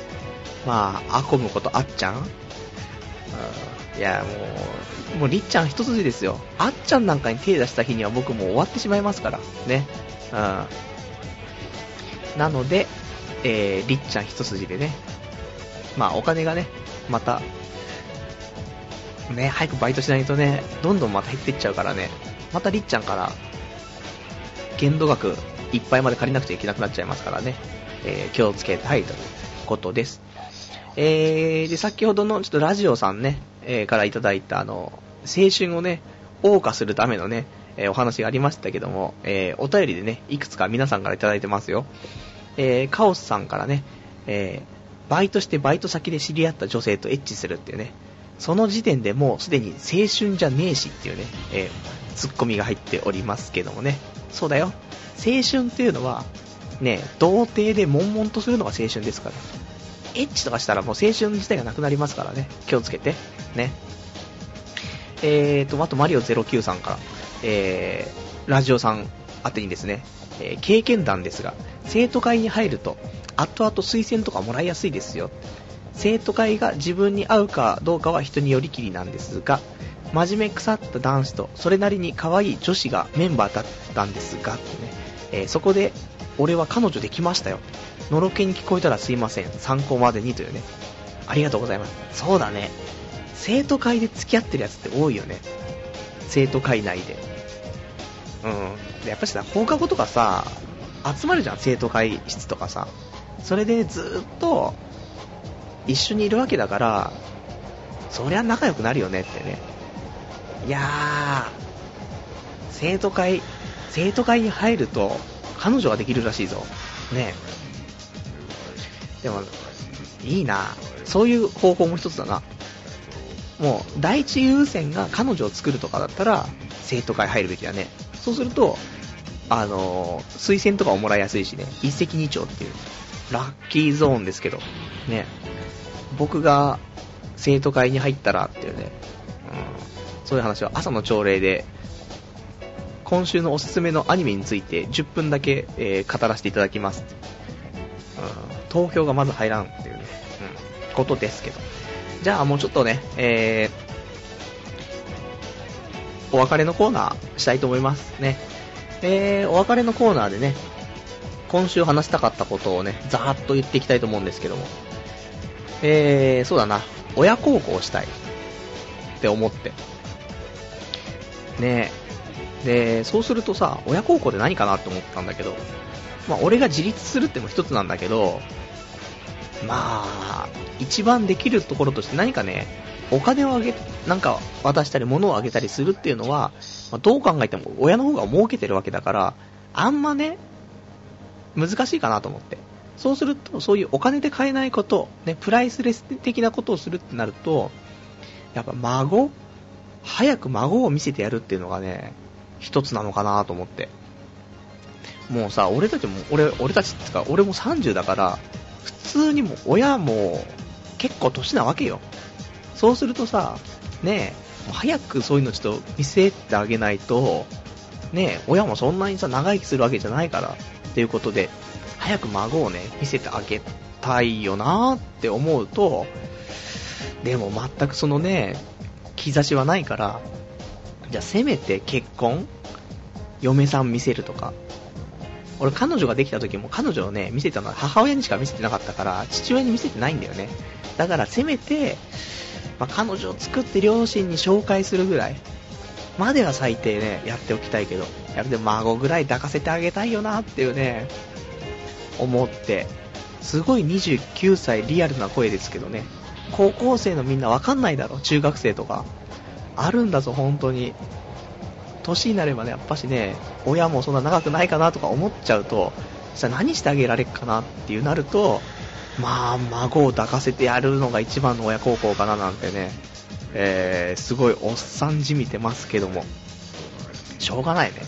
まあ、あこむことあっちゃん。うんいや、もう、もうりっちゃん一筋ですよ。あっちゃんなんかに手出した日には僕もう終わってしまいますから。ね。うん。なので、えー、りっちゃん一筋でね。まあ、お金がね、また、ね、早くバイトしないとね、どんどんまた減っていっちゃうからね。またりっちゃんから、限度額いっぱいまで借りなくちゃいけなくなっちゃいますからね。えー、気をつけたいということです。えー、で、先ほどのちょっとラジオさんね、えー、からいただいたあの、青春をね、謳歌するためのね、えー、お話がありましたけども、え、お便りでね、いくつか皆さんからいただいてますよ。え、カオスさんからね、え、バイトしてバイト先で知り合った女性とエッチするっていうね、その時点でもうすでに青春じゃねえしっていうね、えー、ツッコミが入っておりますけどもね、そうだよ。青春っていうのは、ね、童貞で悶々とするのが青春ですから。エッチとかしたらもう青春自体がなくなりますからね。気をつけて。ね。えーと、あとマリオ09さんから、えー、ラジオさん宛てにですね、えー、経験談ですが、生徒会に入ると、後々推薦とかもらいやすいですよ。生徒会が自分に合うかどうかは人によりきりなんですが、真面目腐った男子と、それなりに可愛い女子がメンバーだったんですが、ねえー、そこで、俺は彼女できましたよ。のろけに聞こえたらすいません。参考までにというね。ありがとうございます。そうだね。生徒会で付き合ってるやつって多いよね。生徒会内で。うん。でやっぱしさ、放課後とかさ、集まるじゃん、生徒会室とかさ。それでずっと、一緒にいるわけだから、そりゃ仲良くなるよねってね。いやー、生徒会、生徒会に入ると、彼女ができるらしいぞ。ねでも、いいな。そういう方法も一つだな。もう、第一優先が彼女を作るとかだったら、生徒会入るべきだね。そうすると、あのー、推薦とかをもらいやすいしね、一石二鳥っていう、ラッキーゾーンですけど、ね、僕が生徒会に入ったらっていうね、うん、そういう話は朝の朝礼で、今週のおすすめのアニメについて10分だけ、えー、語らせていただきます、うん。投票がまず入らんっていうね、うん、ことですけど。じゃあもうちょっとね、えー、お別れのコーナーしたいと思いますね。えー、お別れのコーナーでね、今週話したかったことをね、ざーっと言っていきたいと思うんですけども。えー、そうだな、親孝行したいって思って。ねで、そうするとさ、親孝行って何かなって思ったんだけど、まあ、俺が自立するっても一つなんだけど、まあ、一番できるところとして何かね、お金をあげ、なんか渡したり物をあげたりするっていうのは、まあ、どう考えても親の方が儲けてるわけだから、あんまね、難しいかなと思って。そうすると、そういうお金で買えないこと、ね、プライスレス的なことをするってなると、やっぱ孫早く孫を見せてやるっていうのがね、一つなのかなと思って。もうさ、俺たちも、俺、俺たちってか、俺も30だから、普通にも親も結構年なわけよ。そうするとさ、ねえ、早くそういうのちょっと見せてあげないと、ねえ、親もそんなにさ、長生きするわけじゃないから、っていうことで、早く孫をね、見せてあげたいよなって思うと、でも全くそのね、兆しはないから、じゃあせめて結婚嫁さん見せるとか。俺彼女ができた時も彼女をね、見せたのは母親にしか見せてなかったから、父親に見せてないんだよね。だからせめて、まあ、彼女を作って両親に紹介するぐらいまでは最低ね、やっておきたいけど、やるで孫ぐらい抱かせてあげたいよなっていうね、思って、すごい29歳リアルな声ですけどね、高校生のみんなわかんないだろ、中学生とか。あるんだぞ、本当に。年になればね、やっぱしね、親もそんな長くないかなとか思っちゃうと、じゃあ何してあげられっかなっていうなると、まあ、孫を抱かせてやるのが一番の親孝行かななんてね、えー、すごいおっさんじみてますけども、しょうがないね。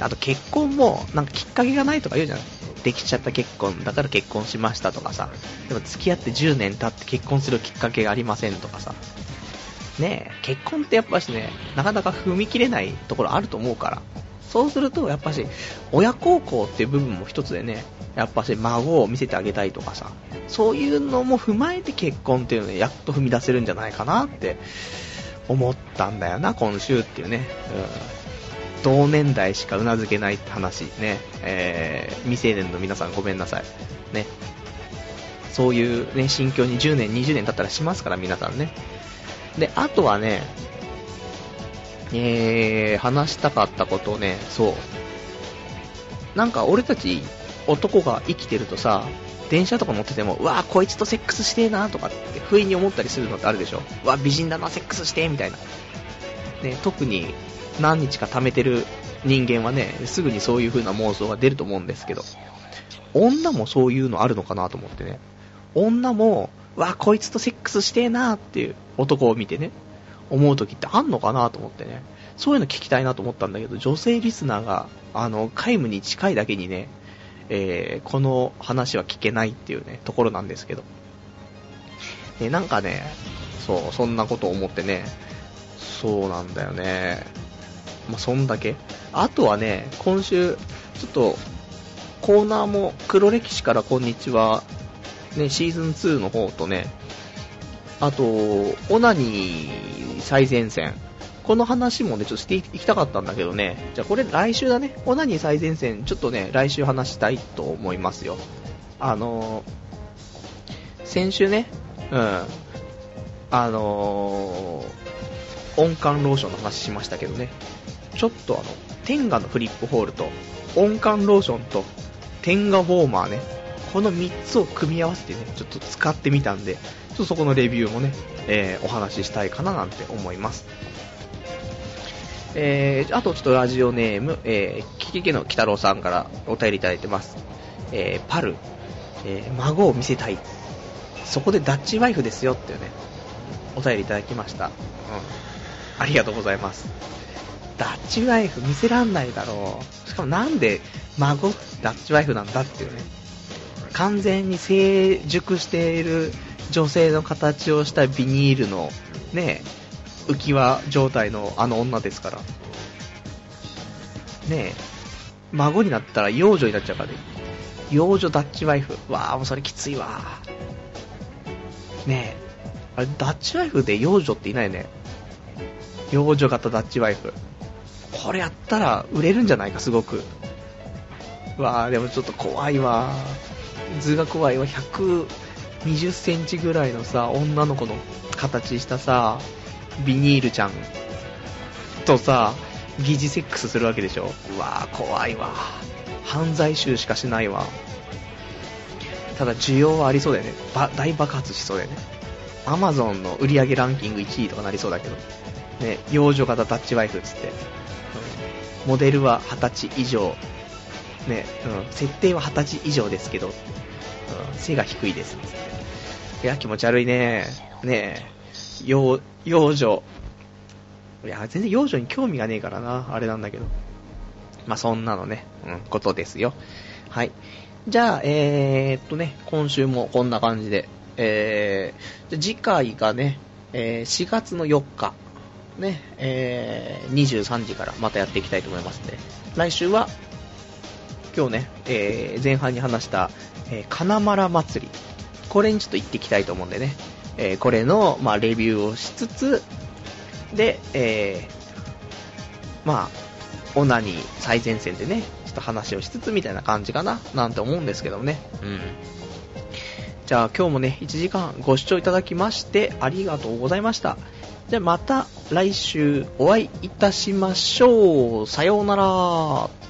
あと結婚も、なんかきっかけがないとか言うじゃない。できちゃった結婚。だから結婚しましたとかさ、でも付き合って10年経って結婚するきっかけがありませんとかさ、ね、結婚ってやっぱしね、なかなか踏み切れないところあると思うから、そうするとやっぱし、親孝行っていう部分も一つでね、やっぱし孫を見せてあげたいとかさ、そういうのも踏まえて結婚っていうので、やっと踏み出せるんじゃないかなって思ったんだよな、今週っていうね。うん、同年代しかうなずけないって話ね、えー、未成年の皆さんごめんなさい。ね。そういうね、心境に10年、20年経ったらしますから、皆さんね。で、あとはね、えー、話したかったことをね、そう。なんか俺たち男が生きてるとさ、電車とか乗ってても、うわぁこいつとセックスしてえなとかって不意に思ったりするのってあるでしょ。うわ美人だな、セックスしてみたいな。ね、特に何日か貯めてる人間はね、すぐにそういう風な妄想が出ると思うんですけど、女もそういうのあるのかなと思ってね。女も、わ、こいつとセックスしてえなーっていう男を見てね、思う時ってあんのかなと思ってね。そういうの聞きたいなと思ったんだけど、女性リスナーが、あの、皆無に近いだけにね、えー、この話は聞けないっていうね、ところなんですけど。ね、なんかね、そう、そんなこと思ってね、そうなんだよね。まあ、そんだけ。あとはね、今週、ちょっと、コーナーも黒歴史からこんにちは、ね、シーズン2の方とね、あと、オナニー最前線。この話もね、ちょっとしていきたかったんだけどね。じゃあこれ来週だね。オナニー最前線、ちょっとね、来週話したいと思いますよ。あのー、先週ね、うん。あのー、温感ローションの話しましたけどね。ちょっとあの、テンガのフリップホールと、温感ローションと、テンガウォーマーね。この3つを組み合わせてね、ちょっと使ってみたんで、ちょっとそこのレビューもね、えー、お話ししたいかななんて思います。えー、あとちょっとラジオネーム、えー、キキキの北郎さんからお便りいただいてます。えー、パル、えー、孫を見せたい。そこでダッチワイフですよっていうね、お便りいただきました。うん。ありがとうございます。ダッチワイフ見せらんないだろう。しかもなんで孫ダッチワイフなんだっていうね。完全に成熟している女性の形をしたビニールのね、浮き輪状態のあの女ですから。ねえ、孫になったら幼女になっちゃうからね。幼女ダッチワイフ。わあ、もうそれきついわ。ねえ、あれ、ダッチワイフで幼女っていないよね。幼女型ダッチワイフ。これやったら売れるんじゃないか、すごく。わあ、でもちょっと怖いわ。図が怖いわ100。20センチぐらいのさ、女の子の形したさ、ビニールちゃんとさ、疑似セックスするわけでしょ？うわー、怖いわ。犯罪集しかしないわ。ただ需要はありそうだよね。ば大爆発しそうだよね。アマゾンの売り上げランキング1位とかなりそうだけど。ね、幼女型ダッチワイフっつって。うん、モデルは20歳以上。ね、うん、設定は20歳以上ですけど、うん、背が低いですっ。つって。いや、気持ち悪いね。ね幼、幼女。いや、全然幼女に興味がねえからな、あれなんだけど。まあ、そんなのね、うん、ことですよ。はい。じゃあ、えー、っとね、今週もこんな感じで、えー、次回がね、えー、4月の4日、ね、えー、23時からまたやっていきたいと思いますので、来週は、今日ね、えー、前半に話した、えー、金丸祭り、これにちょっと行っていきたいと思うんでね、えー、これの、まあ、レビューをしつつ、で、えー、まあ、オナニー最前線でね、ちょっと話をしつつみたいな感じかな、なんて思うんですけどね。うん。じゃあ今日もね、1時間ご視聴いただきましてありがとうございました。じゃあまた来週お会いいたしましょう。さようなら。